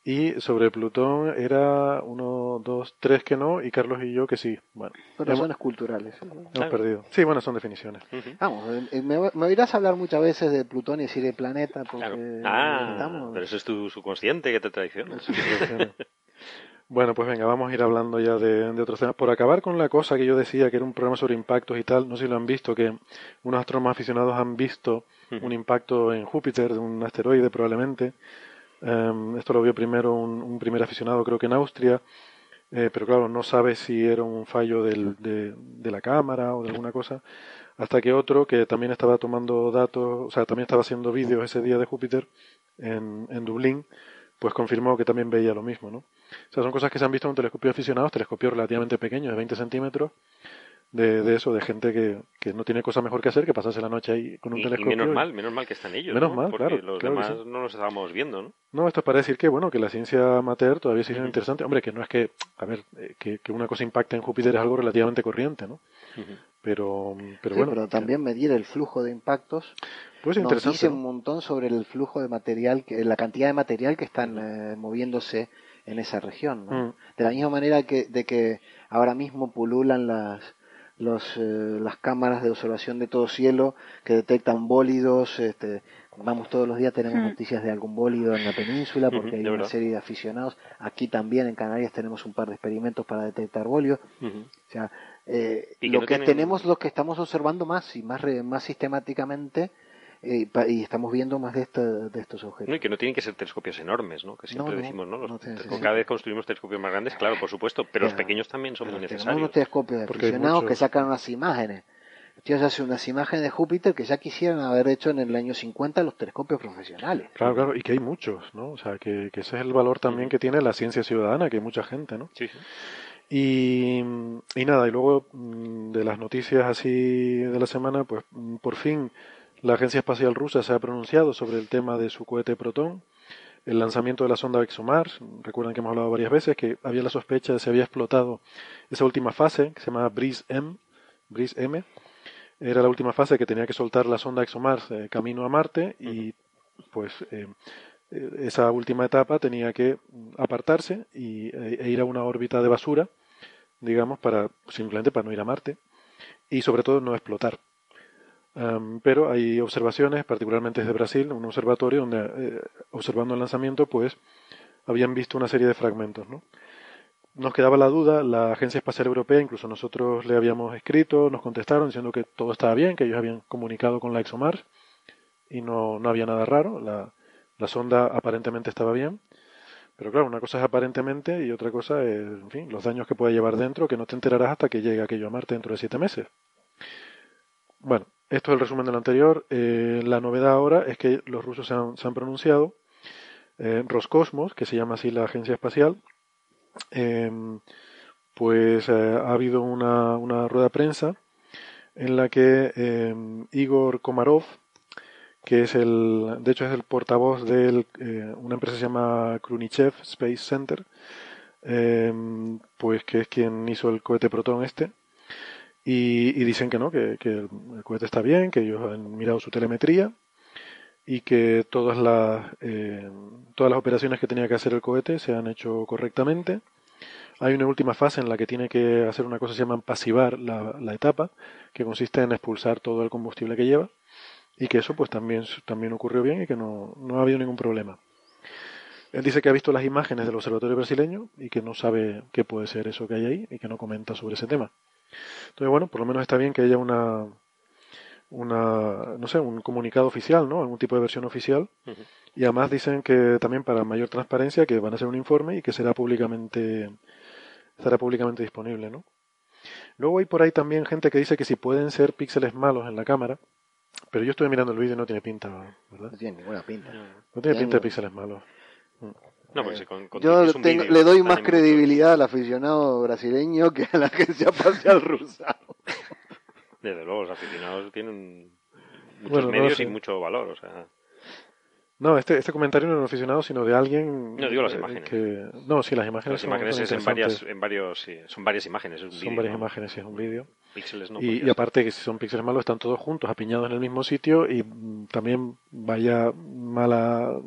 Y sobre Plutón era uno, dos, tres que no y Carlos y yo que sí. Bueno, Por hemos, razones culturales. hemos Claro. perdido. Sí, bueno, son definiciones. Vamos, eh, me, me oirás hablar muchas veces de Plutón y decir el planeta, porque Claro. Ah, estamos- pero eso es tu subconsciente que te traiciona. Bueno, pues venga, vamos a ir hablando ya de, de otros temas. Por acabar con la cosa que yo decía, que era un programa sobre impactos y tal, no sé si lo han visto, que unos astrónomos aficionados han visto un impacto en Júpiter de un asteroide probablemente. Em, esto lo vio primero un, un primer aficionado, creo que en Austria, eh, pero claro, no sabe si era un fallo del- de, de la cámara o de alguna cosa, hasta que otro, que también estaba tomando datos, o sea, también estaba haciendo vídeos ese día de Júpiter en, en Dublín, pues confirmó que también veía lo mismo, ¿no? O sea, son cosas que se han visto en telescopios aficionados, telescopios relativamente pequeños, de 20 centímetros, de, de eso, de gente que, que no tiene cosa mejor que hacer que pasarse la noche ahí con un Y, y telescopio. menos y- mal, menos mal que están ellos. Menos ¿no? mal, Porque claro, los claro demás sí. no los estábamos viendo, ¿no? No, esto es para decir que, bueno, que la ciencia amateur todavía sigue interesante. Hombre, que no es que, a ver, eh, que, que una cosa impacte en Júpiter es algo relativamente corriente, ¿no? Pero, pero Sí, bueno, pero también medir el flujo de impactos pues es nos interesante. dice ¿no? un montón sobre el flujo de material, que, la cantidad de material que están eh, moviéndose en esa región. ¿no? Mm. De la misma manera que, de que ahora mismo pululan las, los, eh, las cámaras de observación de todo cielo que detectan bólidos. Este, vamos, todos los días tenemos Mm. noticias de algún bólido en la península porque Ujú, hay una verdad. serie de aficionados. Aquí también en Canarias tenemos un par de experimentos para detectar bólidos. Ujú. O sea, eh, lo no que tienen- tenemos, lo que estamos observando más y más, re- más sistemáticamente, eh, pa- y estamos viendo más de, esta- de estos No, objetos. y que no tienen que ser telescopios enormes, ¿no? Que siempre No, no, decimos, ¿no? Los- no cada vez construimos telescopios más grandes, claro, por supuesto, pero los Pero- pequeños también son Pero muy tenemos necesarios. unos telescopios aficionados que sacan unas imágenes. Tíos hace unas imágenes de Júpiter que ya quisieran haber hecho en el año 50 los telescopios profesionales. Claro, claro, y que hay muchos, ¿no? O sea, que, que ese es el valor también que tiene la ciencia ciudadana, que hay mucha gente, ¿no? Sí, sí. Y, y nada, y luego mm, de las noticias así de la semana, pues mm, por fin la Agencia Espacial Rusa se ha pronunciado sobre el tema de su cohete Proton, el lanzamiento de la sonda ExoMars. Recuerdan que hemos hablado varias veces que había la sospecha de si había explotado esa última fase, que se llama Breeze M, Breeze M. Era la última fase que tenía que soltar la sonda ExoMars eh, camino a Marte y pues eh, eh, esa última etapa tenía que apartarse y, e, e ir a una órbita de basura, digamos, para simplemente para no ir a Marte y sobre todo no explotar. Am, pero hay observaciones, particularmente desde Brasil, un observatorio donde eh, observando el lanzamiento, pues habían visto una serie de fragmentos, ¿no? Nos quedaba la duda, la Agencia Espacial Europea, incluso nosotros le habíamos escrito, nos contestaron diciendo que todo estaba bien, que ellos habían comunicado con la ExoMars y no, no había nada raro, la, la sonda aparentemente estaba bien, pero claro, una cosa es aparentemente y otra cosa es, en fin, los daños que puede llevar dentro, que no te enterarás hasta que llegue aquello a Marte dentro de siete meses. Bueno, esto es el resumen de lo anterior. Eh, la novedad ahora es que los rusos se han, pronunciado. Eh, Roscosmos, que se llama así la agencia espacial, eh, pues eh, ha habido una, rueda de prensa en la que eh, Igor Komarov, que es el, de hecho es el portavoz de una empresa que se llama Krunichev Space Center, eh, pues que es quien hizo el cohete Proton este, y, y dicen que no, que, que el, cohete está bien, que ellos han mirado su telemetría y que todas las, eh, todas las operaciones que tenía que hacer el cohete se han hecho correctamente. Hay una última fase en la que tiene que hacer una cosa que se llama pasivar la, la etapa, que consiste en expulsar todo el combustible que lleva y que eso pues también, también ocurrió bien y que no, no ha habido ningún problema. Él dice que ha visto las imágenes del observatorio brasileño y que no sabe qué puede ser eso que hay ahí y que no comenta sobre ese tema. Entonces, bueno, por lo menos está bien que haya una, una no sé, un comunicado oficial, ¿no? Algún tipo de versión oficial. Y además dicen que también para mayor transparencia que van a hacer un informe y que será públicamente estará públicamente disponible, ¿no? Luego hay por ahí también gente que dice que si pueden ser píxeles malos en la cámara, pero yo estoy mirando el vídeo y no tiene pinta, ¿verdad? No tiene ninguna pinta. No tiene pinta de píxeles malos. No, porque si con, con- Yo es un tengo- vídeo, le doy más credibilidad al aficionado brasileño que a la agencia espacial rusa. Desde luego, los aficionados tienen muchos Bueno, no medios sé. y mucho valor, o sea... No, este, este comentario no es un aficionado, sino de alguien. No, digo las eh, imágenes. Que, no, sí, las imágenes, Las son- imágenes son es en varias, en varios, sí, son varias imágenes, es un Son varias ¿no? imágenes y es un vídeo. Píxeles no, Y, y aparte que si son píxeles malos están todos juntos, apiñados en el mismo sitio y mm, también vaya mala,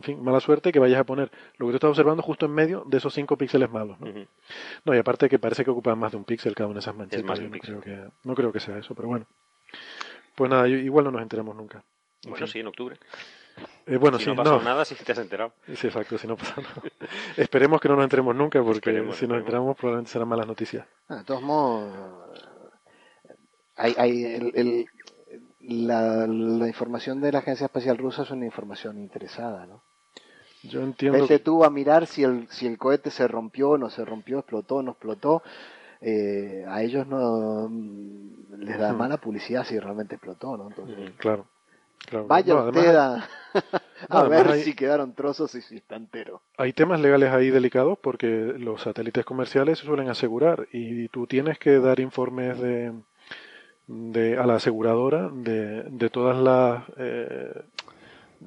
en fin, mala suerte que vayas a poner lo que tú estás observando justo en medio de esos cinco píxeles malos. ¿no? Y aparte que parece que ocupan más de un píxel cada una de esas manchitas. más de yo un no píxel. creo que no creo que sea eso, pero bueno. Pues nada, yo- igual no nos enteramos nunca. En Bueno, fin. sí, en octubre. Eh, bueno, si sí, no pasa no. nada, sí te has enterado. Sí, exacto, si no pasa nada. <laughs> Esperemos que no nos enteremos nunca, porque Esperemos, si nos esperemos. enteramos probablemente serán malas noticias. Ah, De todos modos, hay, hay el- el- la, la información de la Agencia Espacial Rusa es una información interesada, ¿no? Yo entiendo Vete tú a mirar si el, si el cohete se rompió, no se rompió, explotó, no explotó. Eh, a ellos no mm, les da mala publicidad si realmente explotó, ¿no? Entonces, Claro, claro. vaya No, usted a, a no, además ver hay- si quedaron trozos y si está entero. Hay temas legales ahí delicados porque los satélites comerciales se suelen asegurar y tú tienes que dar informes de, de- a la aseguradora de, de todas las eh,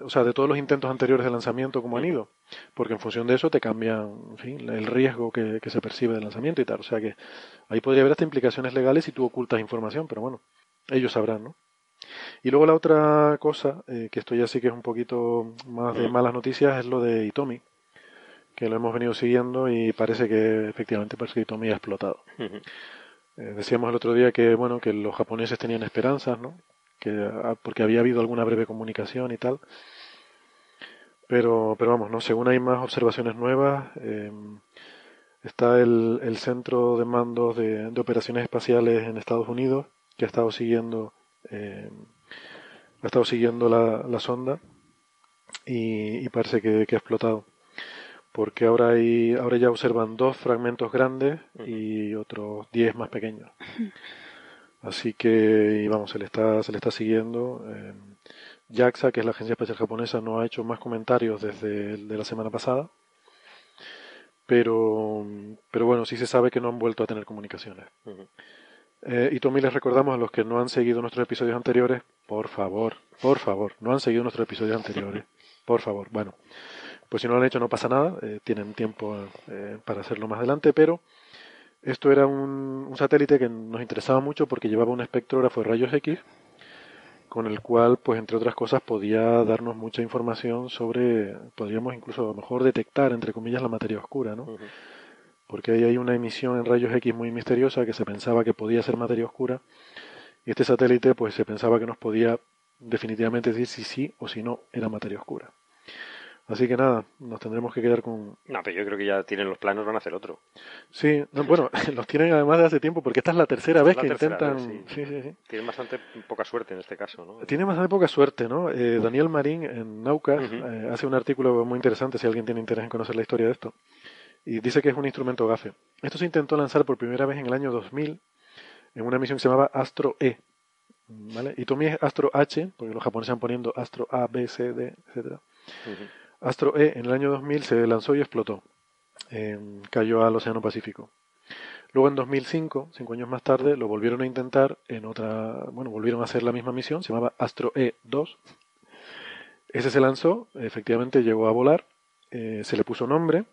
o sea de todos los intentos anteriores de lanzamiento como han ido porque en función de eso te cambian en fin, el riesgo que, que se percibe del lanzamiento y tal o sea que ahí podría haber hasta implicaciones legales si tú ocultas información pero bueno ellos sabrán ¿no? Y luego la otra cosa, eh, que esto ya sí que es un poquito más de malas noticias, es lo de Itomi, que lo hemos venido siguiendo y parece que efectivamente parece que Itomi ha explotado. Eh, decíamos el otro día que bueno que los japoneses tenían esperanzas, ¿no? Que ah, porque había habido alguna breve comunicación y tal. Pero pero vamos, no. Según hay más observaciones nuevas, eh, está el, el centro de mandos de, de operaciones espaciales en Estados Unidos que ha estado siguiendo eh, ha estado siguiendo la, la sonda y, y parece que, que ha explotado porque ahora hay ahora ya observan dos fragmentos grandes y otros diez más pequeños <laughs> así que y vamos se le está se le está siguiendo. Eh, JAXA que es la agencia espacial japonesa no ha hecho más comentarios desde el de la semana pasada. Pero pero bueno sí se sabe que no han vuelto a tener comunicaciones. Eh, y Tommy les recordamos a los que no han seguido nuestros episodios anteriores, por favor, por favor, no han seguido nuestros episodios anteriores, <laughs> por favor. Bueno, pues si no lo han hecho no pasa nada, eh, tienen tiempo eh, para hacerlo más adelante, pero esto era un, un satélite que nos interesaba mucho porque llevaba un espectrógrafo de rayos X con el cual, pues entre otras cosas, podía darnos mucha información sobre, podríamos incluso a lo mejor detectar, entre comillas, la materia oscura, ¿no? Porque ahí hay una emisión en rayos X muy misteriosa que se pensaba que podía ser materia oscura y este satélite pues se pensaba que nos podía definitivamente decir si sí o si no era materia oscura. Así que nada, nos tendremos que quedar con... No, pero yo creo que ya tienen los planos, van a hacer otro. Sí, no, bueno, <laughs> los tienen además de hace tiempo porque esta es la tercera vez la que tercera intentan... vez, sí, sí, sí. Tienen bastante poca suerte en este caso, ¿no? Tiene bastante poca suerte, ¿no? Eh, Daniel Marín en Nauca eh, hace un artículo muy interesante si alguien tiene interés en conocer la historia de esto. Y dice que es un instrumento gafe. Esto se intentó lanzar por primera vez en el año 2000 en una misión que se llamaba Astro E. ¿Vale? Y también es Astro H, porque los japoneses han poniendo Astro A, B, C, D, etcétera. Ujú. Astro E en el año 2000 se lanzó y explotó. Eh, cayó al Océano Pacífico. Luego en 2005, cinco años más tarde, lo volvieron a intentar en otra, bueno, volvieron a hacer la misma misión, se llamaba Astro E2. Ese se lanzó, efectivamente llegó a volar, eh, se le puso nombre,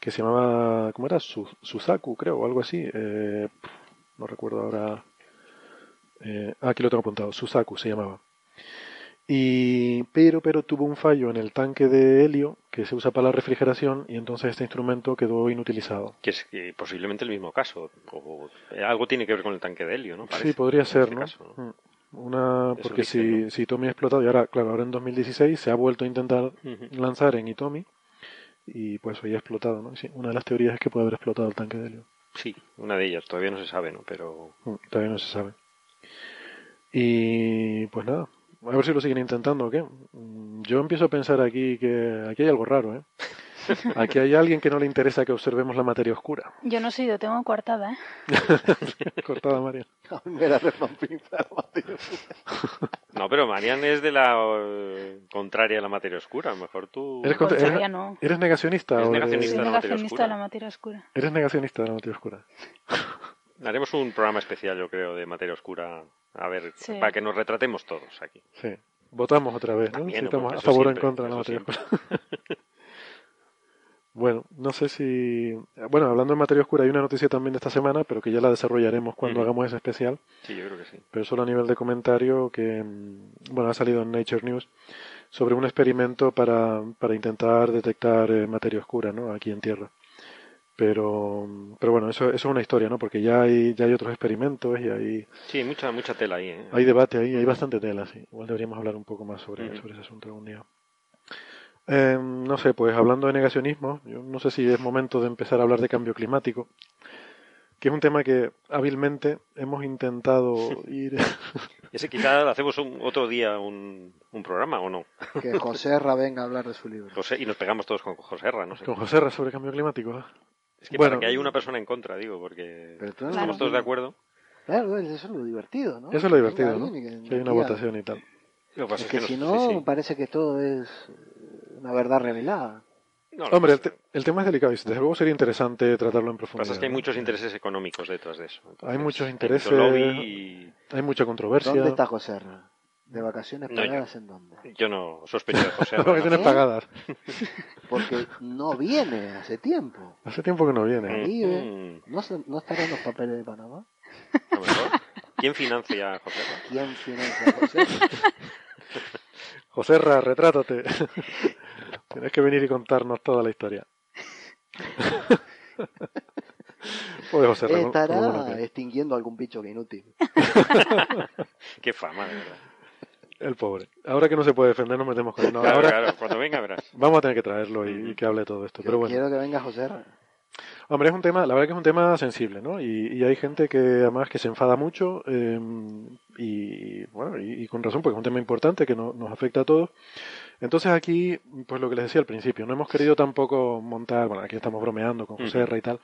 que se llamaba, ¿cómo era? Su- Susaku, creo, o algo así. eh, no recuerdo ahora. Eh, ah, aquí lo tengo apuntado, Susaku se llamaba. Y, pero, pero tuvo un fallo en el tanque de helio que se usa para la refrigeración y entonces este instrumento quedó inutilizado. Que es que posiblemente el mismo caso. O, eh, algo tiene que ver con el tanque de helio, ¿no? Parece, sí, podría ser, este ¿no? caso, ¿no? Mm. Una, porque si, ¿no? si Tommy ha explotado, y ahora, claro, ahora en 2016 se ha vuelto a intentar lanzar en Itomi y pues hoy ha explotado, ¿no? Sí, una de las teorías es que puede haber explotado el tanque de helio. Sí, una de ellas. Todavía no se sabe, ¿no? Pero Mm, Todavía no se sabe. Y pues nada, a ver si lo siguen intentando o qué. Mm, Yo empiezo a pensar aquí que aquí hay algo raro, ¿eh? <laughs> Aquí hay alguien que no le interesa que observemos la materia oscura. Yo no sé, yo tengo coartada, ¿eh? <laughs> Cortada, María. <laughs> Me la. No, pero Marian es de la eh, contraria a la materia oscura. A lo mejor tú. ¿Eres, contra- Contraria eres- no. eres negacionista? Es o de- negacionista. De negacionista oscura. de la materia oscura. Eres negacionista de la materia oscura. Haremos un programa especial, yo creo, de materia oscura. A ver, Sí. para que nos retratemos todos aquí. Sí. Votamos otra vez, ¿no? También, Si estamos a favor o en contra de la materia oscura. bueno, no sé si... Bueno, hablando de materia oscura, hay una noticia también de esta semana, pero que ya la desarrollaremos cuando hagamos ese especial. Sí, yo creo que sí. pero solo a nivel de comentario que mm, bueno ha salido en Nature News sobre un experimento para, para intentar detectar eh, materia oscura ¿no? aquí en Tierra pero pero bueno eso, eso es una historia no porque ya hay ya hay otros experimentos y hay Sí, mucha, mucha tela ahí, ¿eh? hay debate ahí hay bastante tela sí igual deberíamos hablar un poco más sobre, sobre ese asunto algún día Eh, no sé pues hablando de negacionismo yo no sé si es momento de empezar a hablar de cambio climático que es un tema que hábilmente hemos intentado <laughs> ir Ese quizá hacemos un, otro día un, un programa, ¿o no? Que José Ra venga a hablar de su libro. José, y nos pegamos todos con José Herra, no sé. Con José Ra sobre cambio climático. ¿eh? Es que Bueno. para que haya una persona en contra, digo, porque Pero estamos lo- todos de acuerdo. Claro, eso es lo divertido, ¿no? Eso es lo divertido, ¿no? Que hay una votación y tal. Lo que pasa Es que si no- no, sí, sí. parece que todo es una verdad revelada. No, lo Hombre, el, que te- el tema es delicado y desde luego sería interesante tratarlo en profundidad. pasa es que hay muchos intereses económicos detrás de eso. Hay muchos mucho intereses. lobby y Hay mucha controversia. ¿Dónde está José Ra? ¿De vacaciones No, yo- pagadas en dónde? yo no sospecho de José. Vacaciones ¿Eh? pagadas. Porque no viene hace tiempo. Hace tiempo que no viene. Mm, Vive. mm, ¿No, ¿No estarán los papeles de Panamá? a lo mejor. ¿Quién financia a José? ¿Quién financia a José Ra? <laughs> José Ra, retrátate. <laughs> Tienes que venir y contarnos toda la historia. <laughs> Pobre José Ra. ¿cómo- cómo Estará no extinguiendo algún bicho que inútil. Qué fama, de verdad. El pobre. Ahora que no se puede defender, nos metemos con él. No, claro, ahora claro, cuando venga verás. vamos a tener que traerlo y, y que hable todo esto. Yo Pero bueno. quiero que venga José. Hombre, es un tema, la verdad que es un tema sensible, ¿no? Y, y hay gente que además que se enfada mucho eh, y bueno, y, y con razón, porque es un tema importante que no- nos afecta a todos. Entonces aquí, pues lo que les decía al principio, no hemos querido tampoco montar, bueno, aquí estamos bromeando con José. Herra y tal,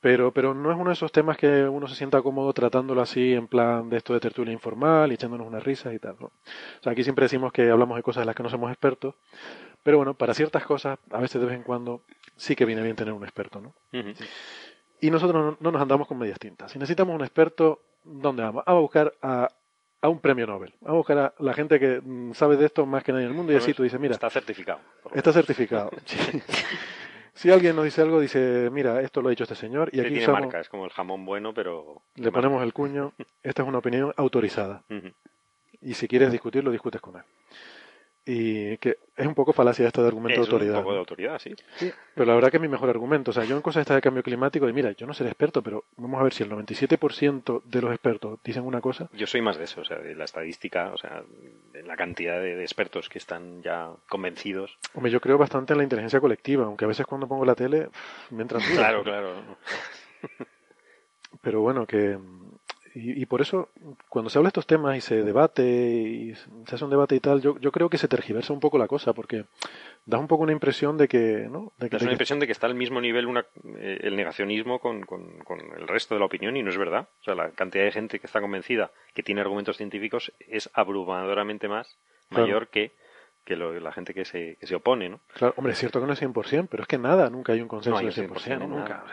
pero, pero no es uno de esos temas que uno se sienta cómodo tratándolo así en plan de esto de tertulia informal y echándonos unas risas y tal, ¿no? O sea, aquí siempre decimos que hablamos de cosas de las que no somos expertos, pero bueno, para ciertas cosas, a veces de vez en cuando sí que viene bien tener un experto, ¿no? Y nosotros no, no nos andamos con medias tintas. Si necesitamos un experto, ¿dónde vamos? Vamos a buscar a, a un premio Nobel. Vamos a buscar a la gente que mm, sabe de esto más que nadie en el mundo y así tú dices, mira, Está certificado. está certificado. <laughs> Sí. Si alguien nos dice algo, dice, mira, esto lo ha dicho este señor y aquí tiene usamos- marca, es como el jamón bueno, pero... le ponemos el cuño, esta es una opinión autorizada. Y si quieres discutirlo, discutes con él. Y que es un poco falacia esta de argumento Es de autoridad. un poco de autoridad, sí. Pero la verdad que es mi mejor argumento. O sea, yo en cosas estas de cambio climático, y mira, yo no seré experto, pero vamos a ver si el 97% de los expertos dicen una cosa. Yo soy más de eso, o sea, de la estadística, o sea, de la cantidad de, de expertos que están ya convencidos. Hombre, yo creo bastante en la inteligencia colectiva, aunque a veces cuando pongo la tele pff, me entran dudas. <laughs> Claro, claro. Pero bueno, que. Y, y por eso, cuando se habla de estos temas y se debate y se hace un debate y tal, yo, yo creo que se tergiversa un poco la cosa, porque da un poco una impresión de que. ¿no? De que, Es de una impresión de que está al mismo nivel una, eh, el negacionismo con, con- con el resto de la opinión y no es verdad. O sea, la cantidad de gente que está convencida que tiene argumentos científicos es abrumadoramente más Claro. mayor que, que lo- la gente que se, que se opone, ¿no? Claro, hombre, es cierto que no es 100%, pero es que nada, nunca hay un consenso No hay un 100%, 100% en nunca.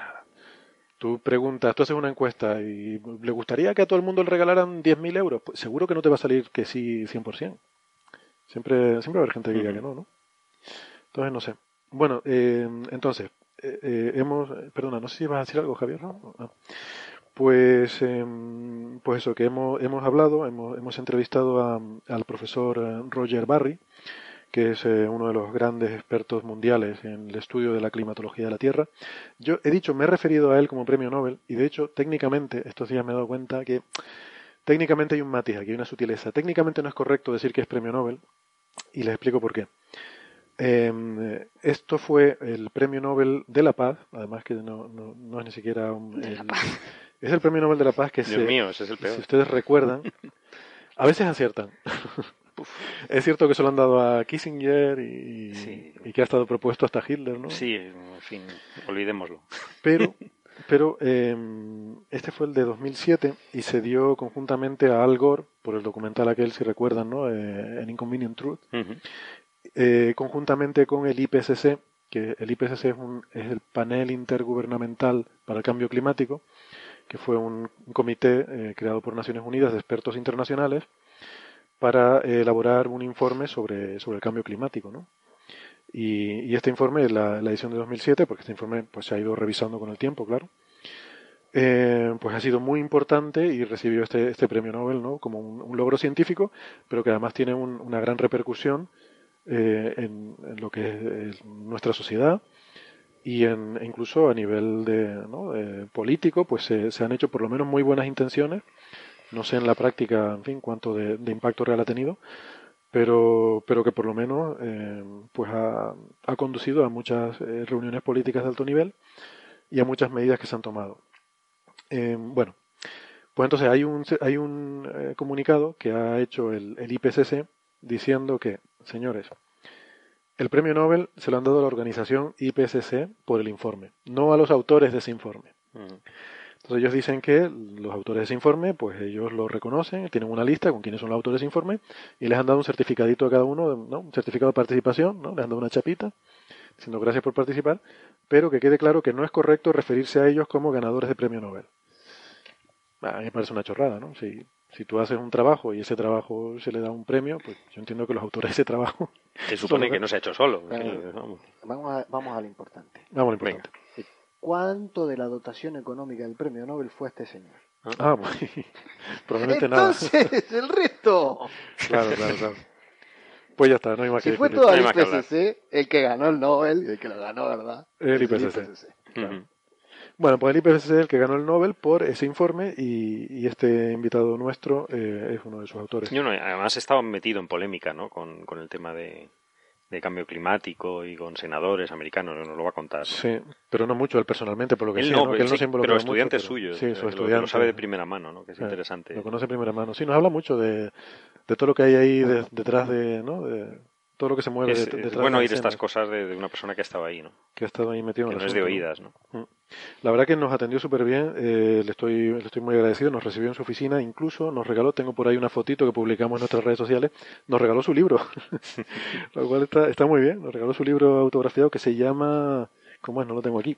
Tú preguntas, tú haces una encuesta y le gustaría que a todo el mundo le regalaran 10.000 euros. Pues seguro que no te va a salir que sí 100%. Siempre, siempre va a haber gente que diga que no, ¿no? Entonces, no sé. Bueno, eh, entonces, eh, eh, hemos... eh, Perdona, no sé si vas a decir algo, Javier, ¿no? Ah. Pues, em, pues eso, que hemos, hemos hablado, hemos, hemos entrevistado a- al profesor eh, Roger Barry, que es eh, uno de los grandes expertos mundiales en el estudio de la climatología de la Tierra. Yo he dicho, me he referido a él como premio Nobel, y de hecho, técnicamente, estos días me he dado cuenta que técnicamente hay un matiz aquí, hay una sutileza. Técnicamente no es correcto decir que es premio Nobel, y les explico por qué. Eh, esto fue el premio Nobel de la Paz, además que no, no, no es ni siquiera un, De la el- paz. es el premio Nobel de la Paz que Dios se, mío, ese es el peor. si ustedes recuerdan, a veces aciertan. <laughs> es cierto que se lo han dado a Kissinger y, Sí. y que ha estado propuesto hasta Hitler, ¿no? Sí, en fin, olvidémoslo. Pero, <laughs> pero eh, este fue el de 2007 y se dio conjuntamente a Al Gore por el documental aquel, si recuerdan, ¿no? Eh, An Inconvenient Truth, eh, conjuntamente con el IPCC, que el IPCC es, un- es el panel intergubernamental para el cambio climático, que fue un, un comité eh, creado por Naciones Unidas de expertos internacionales para eh, elaborar un informe sobre, sobre el cambio climático, ¿no? Y, y este informe, la, la edición de 2007, porque este informe pues, se ha ido revisando con el tiempo, claro, eh, pues ha sido muy importante y recibió este, este premio Nobel ¿no? como un, un logro científico, pero que además tiene un- una gran repercusión eh, en, en lo que es, nuestra sociedad y en, e incluso a nivel de, ¿no? eh, político, pues se han hecho por lo menos muy buenas intenciones. No sé en la práctica, en fin, cuánto de, impacto real ha tenido, pero, pero que por lo menos eh, pues ha, conducido a muchas eh, reuniones políticas de alto nivel y a muchas medidas que se han tomado. Eh, bueno, pues entonces hay un, hay un comunicado que ha hecho el, el IPCC diciendo que, señores, el premio Nobel se lo han dado a la organización IPCC por el informe, no a los autores de ese informe. Ujú. Entonces ellos dicen que los autores de ese informe, pues ellos lo reconocen, tienen una lista con quiénes son los autores de ese informe y les han dado un certificadito a cada uno, ¿no? un certificado de participación, ¿no? les han dado una chapita, diciendo gracias por participar, pero que quede claro que no es correcto referirse a ellos como ganadores de premio Nobel. A mí me parece una chorrada, ¿no? Si, si tú haces un trabajo y ese trabajo se le da un premio, pues yo entiendo que los autores de ese trabajo... Se supone que no se ha hecho solo. Claro. Vamos. Vamos a, vamos a lo importante. Vamos, lo importante. ¿Cuánto de la dotación económica del premio Nobel fue a este señor? Ah, <laughs> pues, probablemente nada. Entonces, el resto. Claro, claro, claro. Pues ya está, no hay más Si que fue todo No el que. IPCC, el que ganó el Nobel, y el que lo ganó, ¿verdad? El IPCC. Bueno, pues el IPCC es el que ganó el Nobel por ese informe y, y este invitado nuestro eh, es uno de sus autores. Yo no, además estaba metido en polémica ¿no? con, con el tema de, de cambio climático y con senadores americanos, nos lo va a contar. ¿no? Sí, pero no mucho él personalmente, por lo que Él sé, no, ¿no? Que él no sí, se involucra pero mucho, estudiantes pero- Sí, eh, su lo- estudiante. Lo sabe de primera mano, ¿no? que es Eh, interesante. Lo conoce de primera mano. Sí, nos habla mucho de, de todo lo que hay ahí de- detrás de, ¿no? De todo lo que se mueve Es, det- es detrás bueno de oír escena, estas cosas de, de una persona que ha estado ahí, ¿no? Que ha estado ahí metido que en no es de oídas, ¿no? La verdad que nos atendió súper bien, eh, le, estoy, le estoy muy agradecido, nos recibió en su oficina, incluso nos regaló, tengo por ahí una fotito que publicamos en nuestras redes sociales, nos regaló su libro, <laughs> lo cual está, está muy bien, nos regaló su libro autografiado que se llama, ¿cómo es? No lo tengo aquí.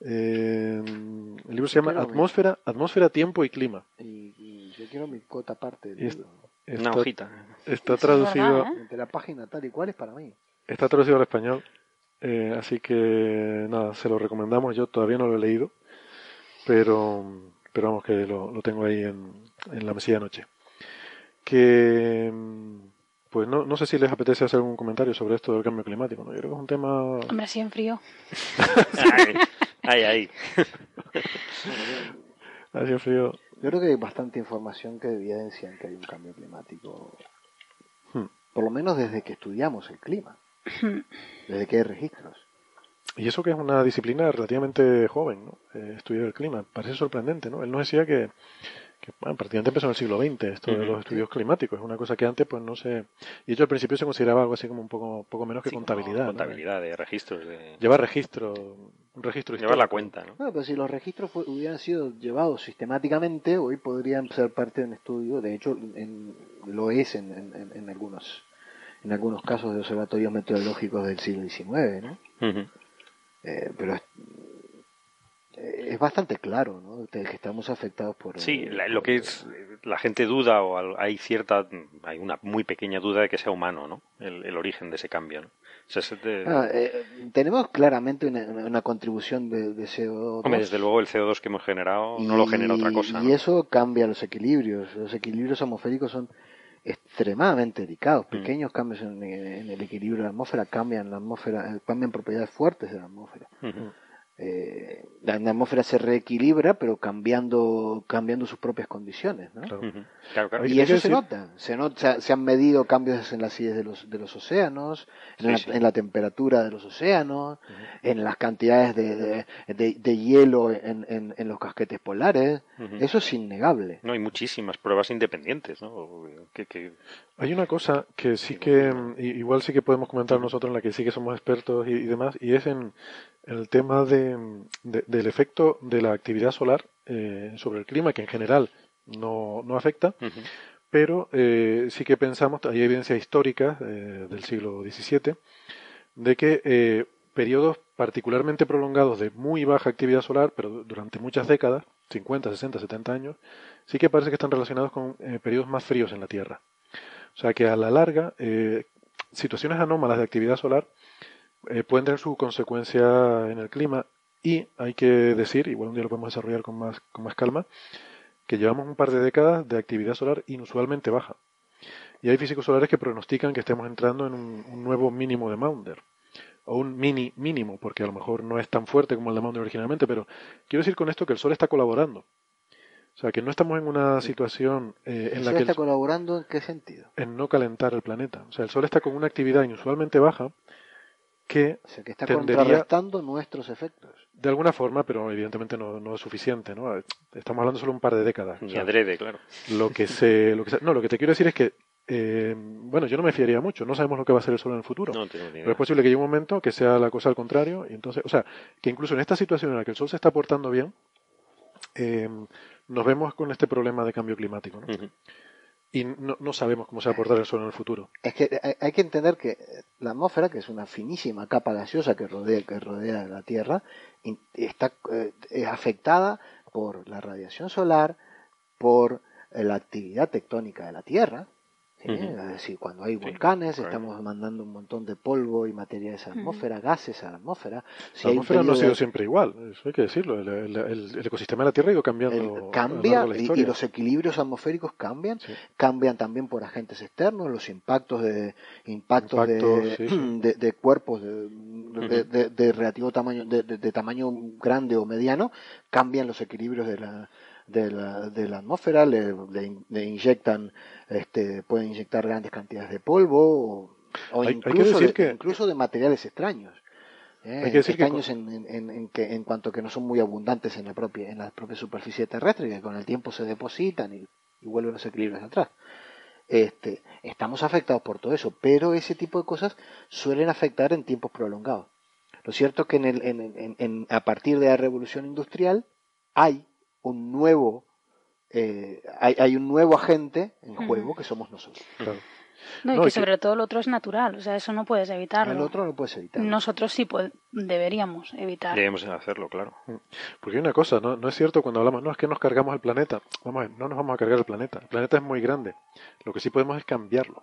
Eh, el libro se llama mi- Atmósfera, Atmósfera, Tiempo y Clima. Y, y yo quiero mi cota aparte es- libro. Una Está, hojita. está traducido, ¿eh? Entre la página tal y cual es para mí. está traducido al español, eh, así que nada, se lo recomendamos, yo todavía no lo he leído, pero, pero vamos que lo, lo tengo ahí en, en la mesilla de noche. Que pues no, no sé si les apetece hacer algún comentario sobre esto del cambio climático, ¿no? Yo creo que es un tema Hombre, así en frío. <laughs> Ahí, ahí. así en frío. Yo creo que hay bastante información que evidencia que hay un cambio climático. Hmm. Por lo menos desde que estudiamos el clima. Desde que hay registros. Y eso que es una disciplina relativamente joven, ¿no? Eh, estudiar el clima. Parece sorprendente, ¿no? Él nos decía que, que bueno, prácticamente empezó en el siglo XX esto de Ujú. los estudios climáticos. Es una cosa que antes pues no se... Y de hecho al principio se consideraba algo así como un poco, poco menos que Sí, contabilidad. ¿no? Contabilidad de registros. De... Llevar registro, un registro Llevar la cuenta, ¿no? Bueno, pero si los registros hubieran sido llevados sistemáticamente, hoy podrían ser parte de un estudio. De hecho, en- lo es en, en- en- en algunos en algunos casos de observatorios meteorológicos del siglo XIX, ¿no? Ujú. Eh, pero es, eh, es bastante claro, ¿no? De que estamos afectados por... Sí, la- lo por- que es la gente duda o hay cierta hay una muy pequeña duda de que sea humano, ¿no? El, el origen de ese cambio, ¿no? O sea, Ah, eh, tenemos claramente una, una contribución de, de CO2. Hombre, desde luego el CO2 que hemos generado no lo genera otra cosa. Y ¿no? eso cambia los equilibrios. Los equilibrios atmosféricos son extremadamente delicados. Mm. Pequeños cambios en, en el equilibrio de la atmósfera cambian la atmósfera, eh, cambian propiedades fuertes de la atmósfera. Eh, la, la atmósfera se reequilibra, pero cambiando, cambiando sus propias condiciones, ¿no? Claro. Ujú. Claro, claro. Hay Y eso se decir- nota, se, nota, se han medido cambios en las acides de los, de los océanos, en, Sí, la, sí. en la temperatura de los océanos, en las cantidades de, de, de- de hielo en, en- en los casquetes polares. Eso es innegable. No, hay muchísimas pruebas independientes, ¿no? Que, que- Hay una cosa que sí que, mm, igual sí que podemos comentar nosotros en la que sí que somos expertos y, y demás, y es en, en el tema de, mm, de- del efecto de la actividad solar eh, sobre el clima, que en general no, no afecta, pero eh, sí que pensamos, hay evidencia histórica eh, del siglo XVII, de que eh, periodos particularmente prolongados de muy baja actividad solar, pero du- durante muchas décadas, 50, 60, 70 años, sí que parece que están relacionados con eh, periodos más fríos en la Tierra. O sea que a la larga, eh, situaciones anómalas de actividad solar eh, pueden tener su consecuencia en el clima y hay que decir, igual un día lo podemos desarrollar con más, con más calma, que llevamos un par de décadas de actividad solar inusualmente baja. Y hay físicos solares que pronostican que estemos entrando en un, un nuevo mínimo de Maunder. O un mini mínimo, porque a lo mejor no es tan fuerte como el de Maunder originalmente, pero quiero decir con esto que el Sol está colaborando. O sea, que no estamos en una situación eh, en ¿Eso la que... el- está colaborando en qué sentido? en no calentar el planeta. O sea, el Sol está con una actividad inusualmente baja que, O sea, que está Tendería- contrarrestando nuestros efectos. de alguna forma, pero evidentemente no, no es suficiente, ¿no? Estamos hablando solo un par de décadas. O Ni sea, adrede, claro. lo que se, lo que se- no, lo que te quiero decir es que, eh, bueno, yo no me fiaría mucho. No sabemos lo que va a ser el Sol en el futuro. No tengo ni Pero es posible que llegue un momento que sea la cosa al contrario, y entonces, o sea, que incluso en esta situación en la que el Sol se está portando bien, eh, nos vemos con este problema de cambio climático. Y no, no sabemos cómo se va a portar el Sol en el futuro. Es que hay- que entender que la atmósfera, que es una finísima capa gaseosa que rodea, que rodea la Tierra, está eh, es afectada por la radiación solar, por eh, la actividad tectónica de la Tierra. Ujú. Es decir, cuando hay volcanes, correcto. estamos mandando un montón de polvo y materiales a la atmósfera, gases a la atmósfera. Si La atmósfera no ha sido de- siempre igual, eso hay que decirlo. El, el- el- el ecosistema de la Tierra ha ido cambiando. el- a lo largo cambia de la y, los equilibrios atmosféricos cambian Sí. cambian también por agentes externos los impactos de impactos, de, Impactos, sí, sí. <clears throat> de, de cuerpos de, de- de- de relativo tamaño de, de- de tamaño grande o mediano cambian los equilibrios de la de la, de la atmósfera le, le in- le inyectan este pueden inyectar grandes cantidades de polvo o, Hay- incluso de, que- incluso de materiales extraños ¿eh? Hay que decir extraños en, en- en- en que, en cuanto que no son muy abundantes en la propia en la propia superficie terrestre que con el tiempo se depositan y, y vuelven los equilibrios atrás este, estamos afectados por todo eso, pero ese tipo de cosas suelen afectar en tiempos prolongados. Lo cierto es que en el, en- en- en- a partir de la revolución industrial hay un nuevo eh, hay, hay un nuevo agente en juego que somos nosotros. Claro. No, y No, que y que- sobre todo lo otro es natural, o sea, eso no puedes evitarlo. El otro no puedes evitar. Nosotros sí pod- deberíamos evitar. Debemos hacerlo, claro. Porque hay una cosa, ¿no? no es cierto cuando hablamos, no es que nos cargamos el planeta. Vamos a ver, no nos vamos a cargar el planeta. El planeta es muy grande. Lo que sí podemos es cambiarlo.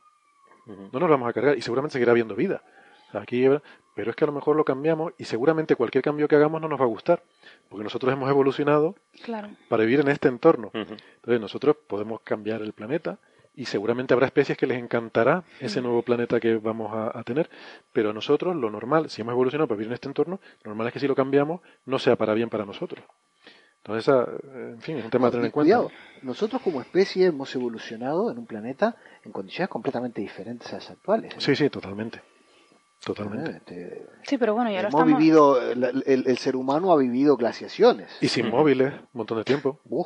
No nos lo vamos a cargar y seguramente seguirá habiendo vida. O sea, Aquí, pero es que a lo mejor lo cambiamos y seguramente cualquier cambio que hagamos no nos va a gustar. Porque nosotros hemos evolucionado Claro. para vivir en este entorno. Entonces nosotros podemos cambiar el planeta y seguramente habrá especies que les encantará ese nuevo planeta que vamos a, a tener, pero a nosotros lo normal, si hemos evolucionado para vivir en este entorno, lo normal es que si lo cambiamos no sea para bien para nosotros. Entonces, esa, eh, en fin, es un tema a tener en cuenta. nosotros como especie hemos evolucionado en un planeta en condiciones completamente diferentes a las actuales. Sí, sí, totalmente. Totalmente. Este, Sí, pero bueno, y ahora hemos estamos... vivido, el, el- el ser humano ha vivido glaciaciones. Y sin móviles, un montón de tiempo. Uh,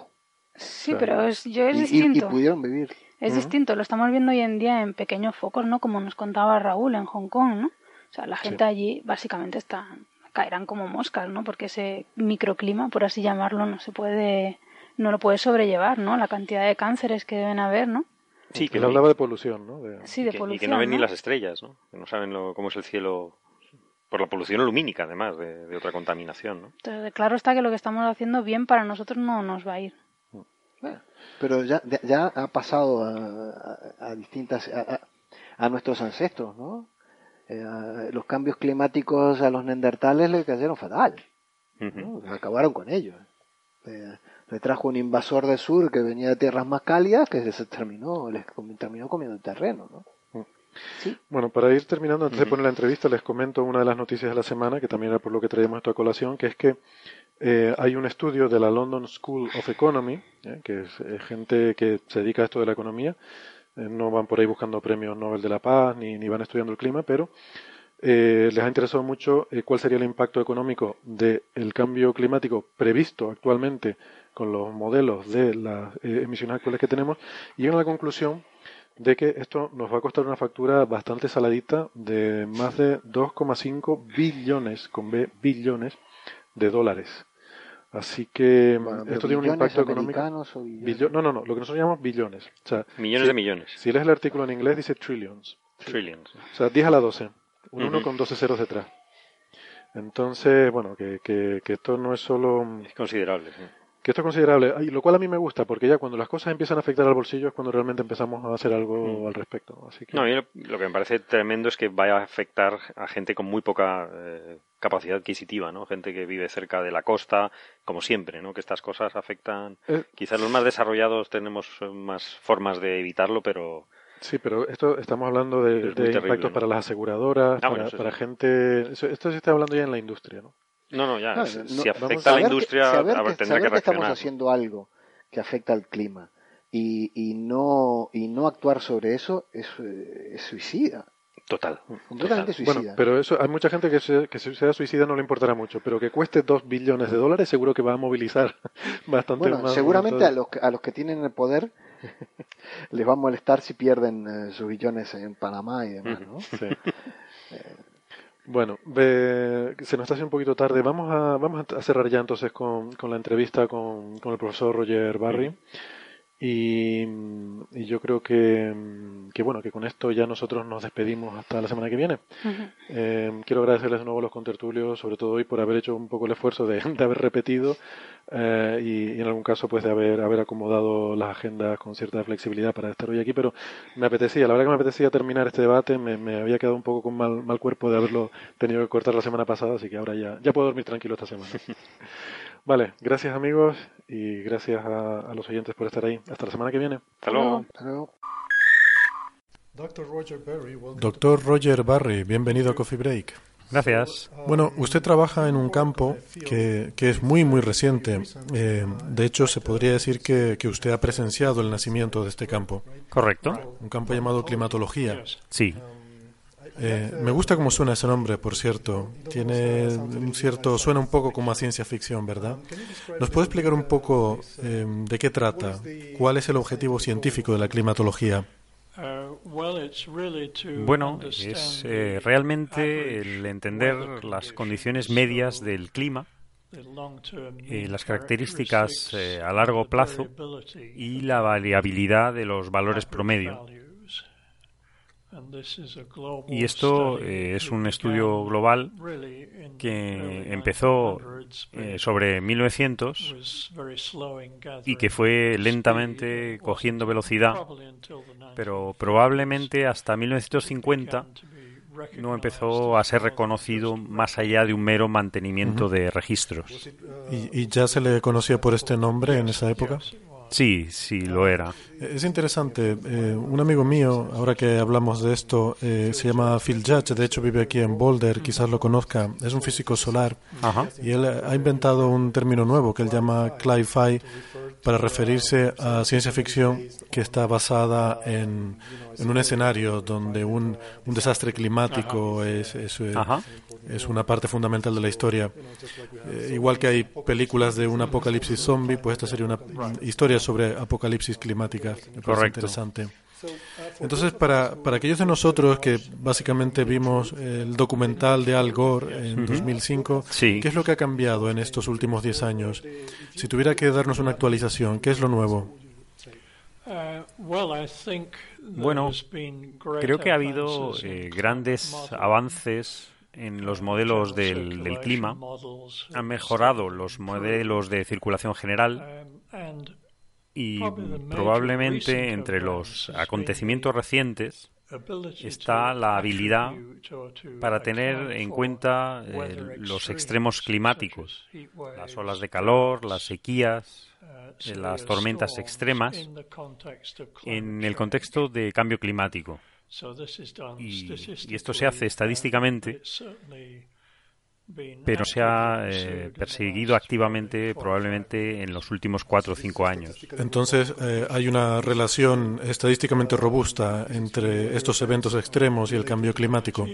Sí, Claro. pero es, yo es y- y, y distinto. pudieron vivir. Es distinto, lo estamos viendo hoy en día en pequeños focos, ¿no? Como nos contaba Raúl en Hong Kong, ¿no? O sea, la gente allí básicamente está caerán como moscas, ¿no? Porque ese microclima, por así llamarlo, no se puede no lo puede sobrellevar, ¿no? La cantidad de cánceres que deben haber, ¿no? Sí, que Él no- hablaba de polución, ¿no? De- Sí, y de que, y polución. que no ven ni las estrellas, ¿no? Que no saben lo- cómo es el cielo por la polución lumínica, además, de, de otra contaminación, ¿no? Entonces, claro está que lo que estamos haciendo bien para nosotros no nos va a ir. Bueno, pero ya, ya- ha pasado a, a- a distintas a, a- a nuestros ancestros, ¿no? Eh, los cambios climáticos a los neandertales le cayeron fatal. Acabaron con ellos. Eh, le trajo un invasor del sur que venía de tierras más cálidas que se terminó, les terminó comiendo el terreno. ¿no? Bueno, para ir terminando, antes de poner la entrevista, les comento una de las noticias de la semana, que también era por lo que traíamos esto a colación, que es que eh, hay un estudio de la London School of Economy, eh, que es eh, gente que se dedica a esto de la economía, eh, no van por ahí buscando premios Nobel de la Paz, ni, ni van estudiando el clima, pero eh, les ha interesado mucho eh, cuál sería el impacto económico del cambio climático previsto actualmente con los modelos de las eh, emisiones actuales que tenemos, y llegan a la conclusión de que esto nos va a costar una factura bastante saladita de más de 2,5 billones, con B, billones de dólares. Así que Bueno, esto tiene un impacto económico. o billones- Billo- no, no, no, lo que nosotros llamamos billones. O sea, Millones si- de millones. Si lees el artículo en inglés dice trillions. Trillions. O sea, 10 a la 12. Un 1 Ujú. con 12 ceros detrás. Entonces, bueno, que, que, que esto no es solo... Es considerable. sí. Que esto es considerable. Y lo cual a mí me gusta, porque ya cuando las cosas empiezan a afectar al bolsillo es cuando realmente empezamos a hacer algo Mm. al respecto. Así que... No, a mí lo, que me parece tremendo es que vaya a afectar a gente con muy poca eh, capacidad adquisitiva, ¿no? Gente que vive cerca de la costa, como siempre, ¿no? Que estas cosas afectan. Eh, Quizás los más desarrollados tenemos más formas de evitarlo, pero Sí, pero esto estamos hablando de, Es de terrible, impactos ¿no? para las aseguradoras, Ah, para, bueno, eso para sí. gente. esto se está hablando ya en la industria, ¿no? No, no, ya. No, si no, afecta a la que- industria, saber ver, que, tendrá saber que que estamos haciendo algo que afecta al clima y, y no y no actuar sobre eso es, eh, es suicida, Total. completamente Total. suicida. Bueno, pero eso hay mucha gente que, se, que se- sea suicida no le importará mucho, pero que cueste dos billones de dólares seguro que va a movilizar <laughs> bastante Bueno, más. seguramente a los, que- a los que tienen el poder <laughs> les va a molestar si pierden eh, sus billones en Panamá y demás, ¿no? Sí. Bueno, se nos está haciendo un poquito tarde. Vamos a, vamos a cerrar ya entonces con, con la entrevista con, con el profesor Roger Barry. Y, y yo creo que, que, bueno, que con esto ya nosotros nos despedimos hasta la semana que viene. Eh, quiero agradecerles de nuevo a los contertulios, sobre todo hoy por haber hecho un poco el esfuerzo de, <laughs> de haber repetido eh, y, y en algún caso pues de haber, haber acomodado las agendas con cierta flexibilidad para estar hoy aquí, pero me apetecía, la verdad que me apetecía terminar este debate, me, me había quedado un poco con mal, mal cuerpo de haberlo tenido que cortar la semana pasada, así que ahora ya, ya puedo dormir tranquilo esta semana. <laughs> Vale, gracias amigos y gracias a, a los oyentes por estar ahí. Hasta la semana que viene. Hasta luego. Hasta luego. Doctor Roger Barry, bienvenido a Coffee Break. Gracias. Bueno, usted trabaja en un campo que, que es muy, muy reciente. Eh, de hecho, se podría decir que, que usted ha presenciado el nacimiento de este campo. Correcto. Un campo llamado climatología. Sí. Eh, me gusta cómo suena ese nombre, por cierto. Tiene un cierto, suena un poco como a ciencia ficción, ¿verdad? ¿Nos puede explicar un poco eh, de qué trata? ¿Cuál es el objetivo científico de la climatología? Bueno, es eh, realmente el entender las condiciones medias del clima, eh, las características a largo plazo y la variabilidad de los valores promedio. Y esto eh, es un estudio global que empezó eh, sobre 1900 y que fue lentamente cogiendo velocidad, pero probablemente hasta 1950 no empezó a ser reconocido más allá de un mero mantenimiento de registros. ¿Y, y ya se le conocía por este nombre en esa época? Sí, sí, lo era. Es interesante. eh, un amigo mío, ahora que hablamos de esto, eh, se llama Phil Judge, de hecho vive aquí en Boulder, quizás lo conozca. Es un físico solar Ajá. y él ha inventado un término nuevo que él llama Cli-Fi para referirse a ciencia ficción que está basada en, en un escenario donde un, un desastre climático es, es, eh, es una parte fundamental de la historia. Eh, igual que hay películas de un apocalipsis zombie, pues esta sería una historia sobre apocalipsis climática. Me Correcto. interesante. Entonces, para, para aquellos de nosotros que básicamente vimos el documental de Al Gore en 2005, Sí. ¿qué es lo que ha cambiado en estos últimos 10 años? Si tuviera que darnos una actualización, ¿qué es lo nuevo? Bueno, creo que ha habido eh, grandes avances en los modelos del, del clima. Han mejorado los modelos de circulación general y probablemente entre los acontecimientos recientes está la habilidad para tener en cuenta eh, los extremos climáticos, las olas de calor, las sequías, eh, las tormentas extremas, en el contexto de cambio climático. Y, y esto se hace estadísticamente pero se ha eh, perseguido activamente probablemente en los últimos cuatro o cinco años. Entonces, eh, hay una relación estadísticamente robusta entre estos eventos extremos y el cambio climático.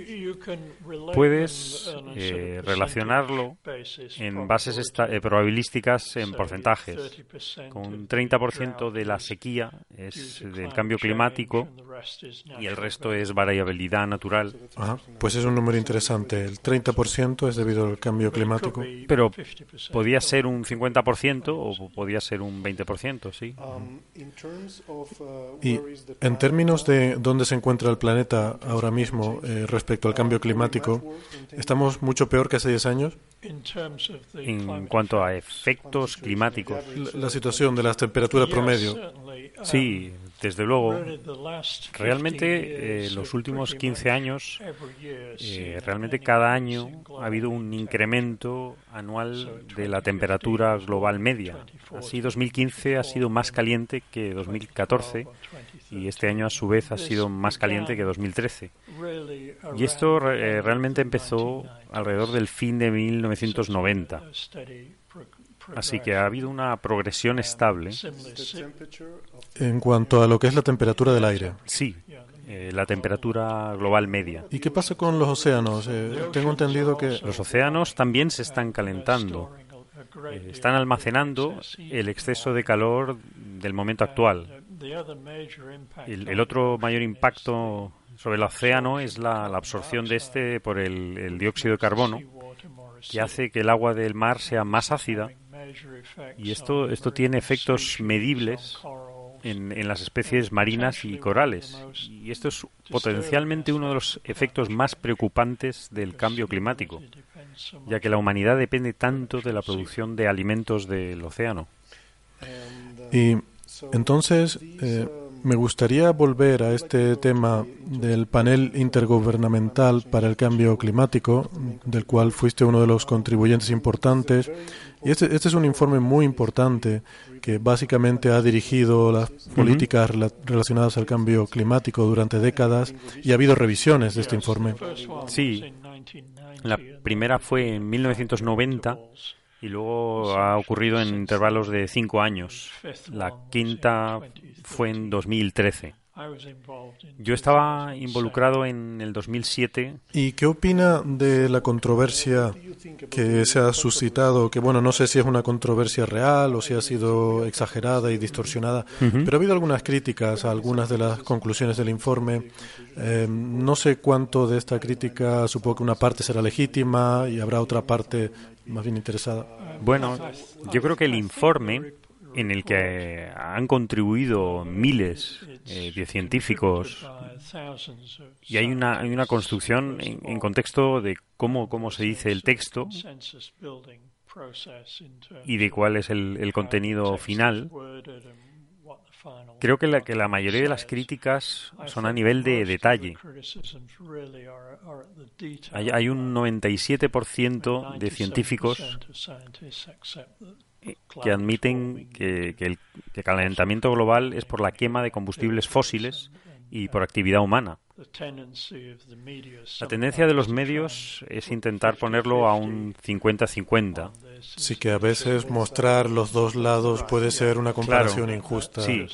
Puedes eh, relacionarlo en bases probabilísticas en porcentajes. Con un 30% de la sequía es del cambio climático y el resto es variabilidad natural. pues es un número interesante. El 30% es debido al cambio climático. Pero podía ser un 50% o podía ser un 20%, sí. Y en términos de dónde se encuentra el planeta ahora mismo eh, respecto al cambio climático, ¿estamos mucho peor que hace 10 años? En cuanto a efectos climáticos. La, situación de la temperatura promedio. Sí, desde luego, realmente eh, los últimos 15 años, eh, realmente cada año ha habido un incremento anual de la temperatura global media. Así 2015 ha sido más caliente que 2014 y este año a su vez ha sido más caliente que 2013. Y esto eh, realmente empezó alrededor del fin de 1990. Así que ha habido una progresión estable. En cuanto a lo que es la temperatura del aire. Sí, eh, la temperatura global media. ¿Y qué pasa con los océanos? Eh, tengo entendido que... Los océanos también se están calentando. Eh, están almacenando el exceso de calor del momento actual. El, otro mayor impacto sobre el océano es la, absorción de este por el dióxido de carbono, que hace que el agua del mar sea más ácida y esto, esto tiene efectos medibles en, en, las especies marinas y corales. Y esto es potencialmente uno de los efectos más preocupantes del cambio climático, ya que la humanidad depende tanto de la producción de alimentos del océano. Y entonces, eh, me gustaría volver a este tema del panel intergubernamental para el cambio climático, del cual fuiste uno de los contribuyentes importantes. Y este, este es un informe muy importante que básicamente ha dirigido las políticas relacionadas al cambio climático durante décadas y ha habido revisiones de este informe. Sí, la primera fue en 1990 y luego ha ocurrido en intervalos de cinco años. La quinta fue en 2013. Yo estaba involucrado en el 2007. ¿Y qué opina de la controversia que se ha suscitado? Que bueno, no sé si es una controversia real o si ha sido exagerada y distorsionada, pero ha habido algunas críticas a algunas de las conclusiones del informe. Eh, no sé cuánto de esta crítica supongo que una parte será legítima y habrá otra parte más bien interesada. Bueno, yo creo que el informe en el que han contribuido miles eh, de científicos y hay una, hay una construcción en, contexto de cómo, cómo se dice el texto y de cuál es el, el contenido final. Creo que la, que la mayoría de las críticas son a nivel de detalle. Hay un 97% de científicos que admiten que, el, calentamiento global es por la quema de combustibles fósiles y por actividad humana. La tendencia de los medios es intentar ponerlo a un 50-50. Sí que a veces mostrar los dos lados puede ser una comparación injusta. Sí,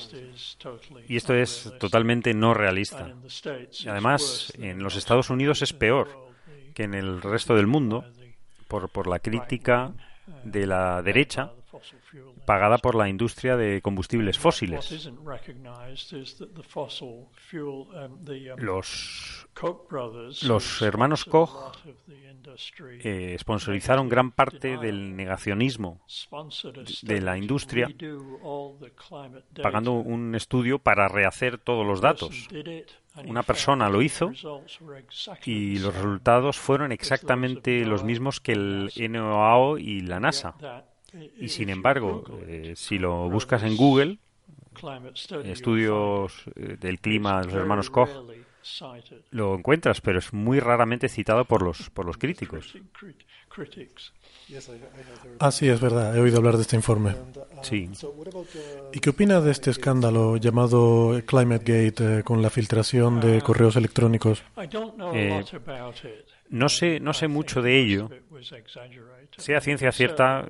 y esto es totalmente no realista. Además, en los Estados Unidos es peor que en el resto del mundo por, por la crítica de la derecha pagada por la industria de combustibles fósiles. Los, los hermanos Koch eh, sponsorizaron gran parte del negacionismo de la industria pagando un estudio para rehacer todos los datos. Una persona lo hizo y los resultados fueron exactamente los mismos que el NOAO y la NASA. Y sin embargo, eh, si lo buscas en Google, estudios eh, del clima de los hermanos Koch, lo encuentras, pero es muy raramente citado por los, por los críticos. Ah, sí, es verdad. He oído hablar de este informe. Sí. ¿Y qué opina de este escándalo llamado ClimateGate eh, con la filtración de correos electrónicos? Eh, no sé, no sé mucho de ello. Sea ciencia cierta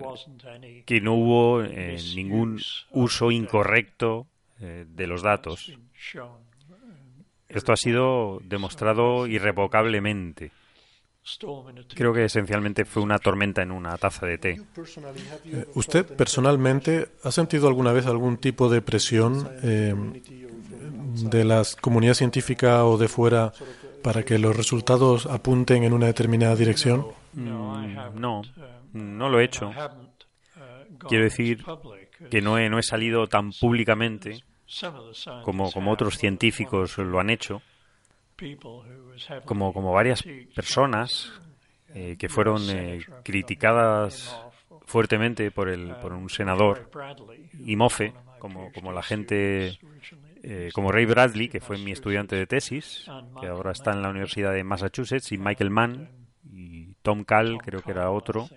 que no hubo eh, ningún uso incorrecto eh, de los datos. Esto ha sido demostrado irrevocablemente. Creo que esencialmente fue una tormenta en una taza de té. Eh, ¿Usted personalmente ha sentido alguna vez algún tipo de presión eh, de la comunidad científica o de fuera para que los resultados apunten en una determinada dirección? Mm, no, no lo he hecho. Quiero decir que no he, no he salido tan públicamente como, como otros científicos lo han hecho, como, como varias personas eh, que fueron eh, criticadas fuertemente por, el, por un senador y Mofe, como, como la gente, eh, como Ray Bradley, que fue mi estudiante de tesis, que ahora está en la Universidad de Massachusetts, y Michael Mann y Tom Kahl, creo que era otro.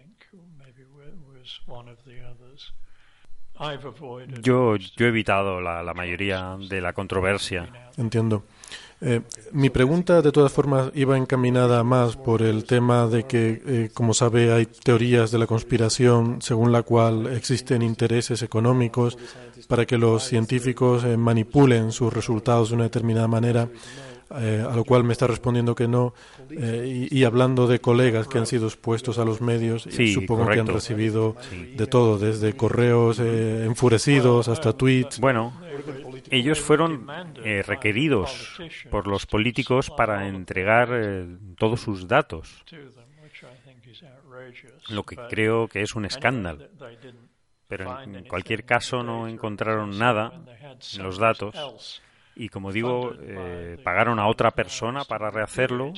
Yo, yo he evitado la, la mayoría de la controversia. Entiendo. Eh, mi pregunta, de todas formas, iba encaminada más por el tema de que, eh, como sabe, hay teorías de la conspiración según la cual existen intereses económicos para que los científicos eh, manipulen sus resultados de una determinada manera. A lo cual me está respondiendo que no, y, y, hablando de colegas que han sido expuestos a los medios, sí, supongo correcto. que han recibido sí. de todo, desde correos enfurecidos hasta tweets. Bueno, ellos fueron eh, requeridos por los políticos para entregar eh, todos sus datos, lo que creo que es un escándalo. Pero en cualquier caso no encontraron nada en los datos y, como digo, eh, pagaron a otra persona para rehacerlo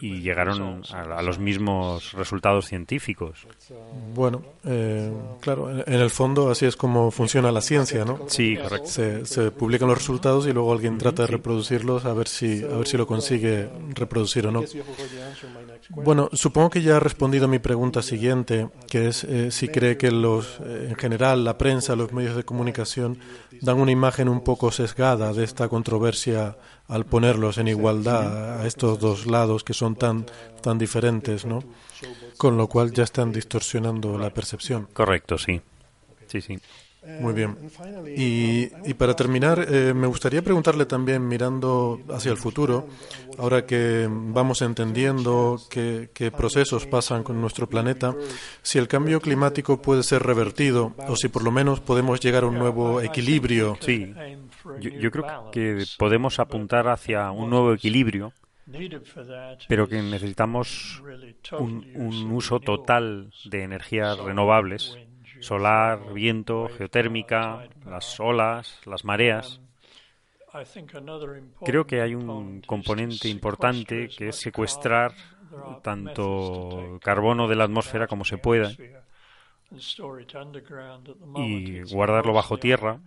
y llegaron a, a, los mismos resultados científicos. Bueno, eh, claro, en, el fondo así es como funciona la ciencia, ¿no? Sí, correcto. Se, se, publican los resultados y luego alguien trata de reproducirlos a ver si a ver si lo consigue reproducir o no. Bueno, supongo que ya ha respondido a mi pregunta siguiente, que es eh, si cree que los, eh, en general, la prensa, los medios de comunicación dan una imagen un poco sesgada de esta controversia al ponerlos en igualdad a estos dos lados que son tan tan diferentes, ¿no? Con lo cual ya están distorsionando la percepción. Correcto, sí. Sí, sí. Muy bien. Y, y para terminar, eh, me gustaría preguntarle también, mirando hacia el futuro, ahora que vamos entendiendo qué, qué procesos pasan con nuestro planeta, si el cambio climático puede ser revertido o si por lo menos podemos llegar a un nuevo equilibrio. Sí, yo, yo creo que podemos apuntar hacia un nuevo equilibrio pero que necesitamos un, un, uso total de energías renovables, solar, viento, geotérmica, las olas, las mareas. Creo que hay un componente importante que es secuestrar tanto carbono de la atmósfera como se pueda y guardarlo bajo tierra.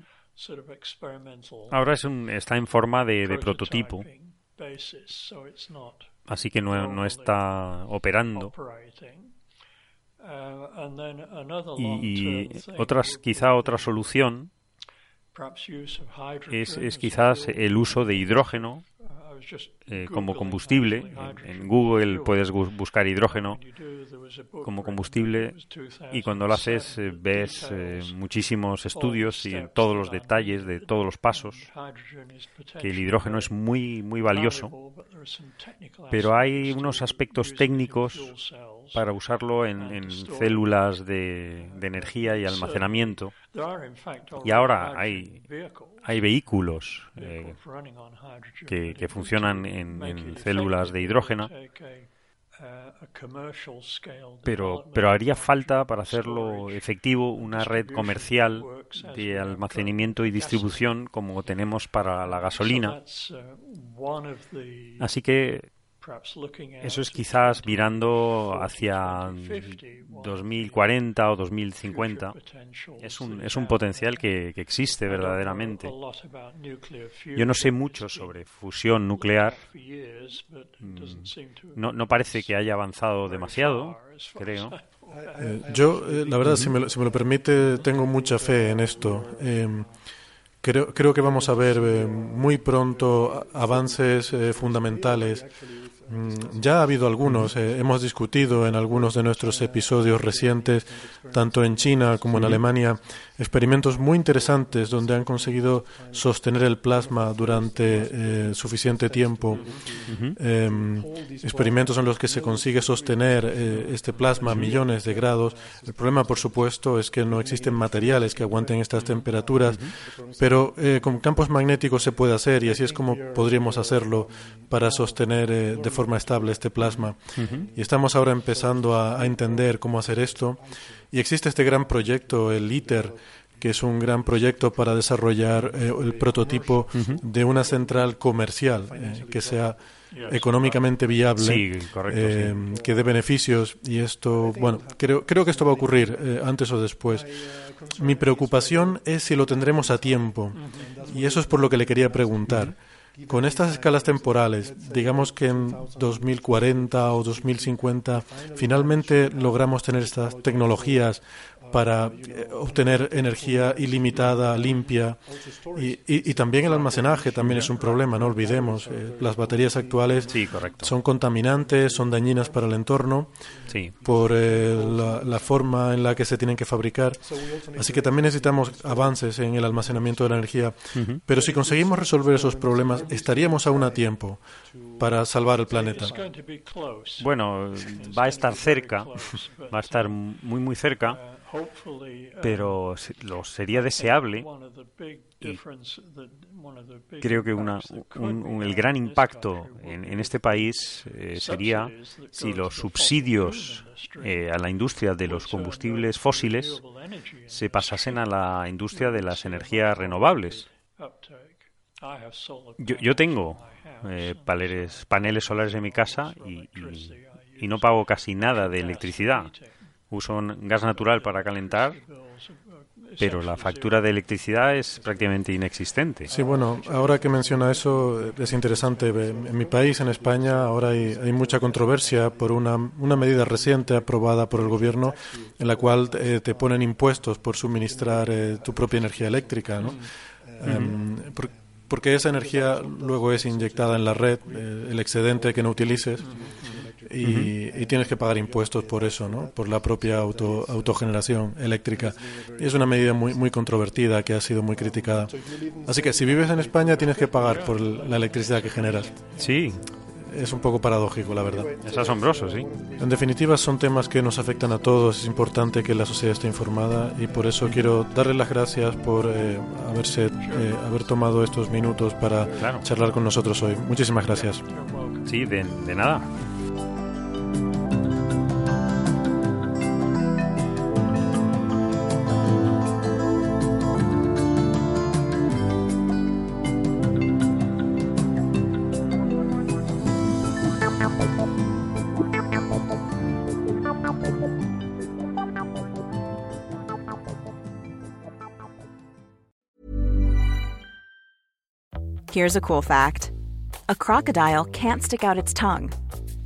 Ahora es un, está en forma de, de prototipo. así que no, no está operando. Y, y, otras, quizá otra solución es, es quizás el uso de hidrógeno eh, como combustible. En, Google puedes buscar hidrógeno como combustible y cuando lo haces eh, ves eh, muchísimos estudios y en todos los detalles de todos los pasos que el hidrógeno es muy muy valioso, pero hay unos aspectos técnicos para usarlo en, en células de, de, energía y almacenamiento. Y ahora hay, hay vehículos eh, que, que, funcionan en, en, células de hidrógeno, pero, pero haría falta para hacerlo efectivo una red comercial de almacenamiento y distribución como tenemos para la gasolina. Así que Eso es quizás mirando hacia 2040 o 2050. Es un, es un potencial que, que existe verdaderamente. Yo no sé mucho sobre fusión nuclear. Mm, no, no parece que haya avanzado demasiado, creo. Eh, yo, eh, la verdad, si me, lo, si me, lo, permite, tengo mucha fe en esto. Eh, creo, creo que vamos a ver eh, muy pronto avances eh, fundamentales ya ha habido algunos, eh, hemos discutido en algunos de nuestros episodios recientes, tanto en China como en Alemania, experimentos muy interesantes donde han conseguido sostener el plasma durante eh, suficiente tiempo. Eh, experimentos en los que se consigue sostener eh, este plasma a millones de grados. El problema, por supuesto, es que no existen materiales que aguanten estas temperaturas, pero con campos magnéticos se puede hacer y así es como podríamos hacerlo para sostener de forma estable este plasma. Uh -huh. Y estamos ahora empezando a, a, entender cómo hacer esto. Y existe este gran proyecto, el ITER, que es un gran proyecto para desarrollar eh, el prototipo uh -huh. de una central comercial eh, que sea económicamente viable, sí, correcto, eh, sí. que dé beneficios y esto, bueno, creo, creo que esto va a ocurrir eh, antes o después. Mi preocupación es si lo tendremos a tiempo y eso es por lo que le quería preguntar. Con estas escalas temporales, digamos que en 2040 o 2050 finalmente logramos tener estas tecnologías para eh, obtener energía ilimitada, limpia. Y, y, y, también el almacenaje también es un problema, no olvidemos. Eh, las baterías actuales sí, son contaminantes, son dañinas para el entorno sí. por eh, la, la, forma en la que se tienen que fabricar. Así que también necesitamos avances en el almacenamiento de la energía. Uh -huh. Pero si conseguimos resolver esos problemas, estaríamos aún a tiempo para salvar el planeta. Bueno, va a estar cerca, va a estar muy, muy cerca pero lo sería deseable. y creo que una, un, un, el gran impacto en, en este país eh, sería si los subsidios eh, a la industria de los combustibles fósiles se pasasen a la industria de las energías renovables. Yo, yo tengo eh, paneles, paneles solares en mi casa y, y, y no pago casi nada de electricidad uso gas natural para calentar, pero la factura de electricidad es prácticamente inexistente. Sí, bueno, ahora que menciona eso, es interesante. En mi país, en España, ahora hay, hay mucha controversia por una, una, medida reciente aprobada por el gobierno en la cual eh, te ponen impuestos por suministrar eh, tu propia energía eléctrica, ¿no? Um, por, porque esa energía luego es inyectada en la red, eh, el excedente que no utilices. Y, uh -huh. y, tienes que pagar impuestos por eso, ¿no? Por la propia auto, autogeneración eléctrica. Es una medida muy, muy controvertida que ha sido muy criticada. Así que si vives en España tienes que pagar por la electricidad que generas. Sí. Es un poco paradójico, la verdad. Es asombroso, sí. En definitiva, son temas que nos afectan a todos. Es importante que la sociedad esté informada y por eso quiero darles las gracias por eh, haberse, eh, haber tomado estos minutos para claro. charlar con nosotros hoy. Muchísimas gracias. Sí, de, de nada. Here's a cool fact a crocodile can't stick out its tongue.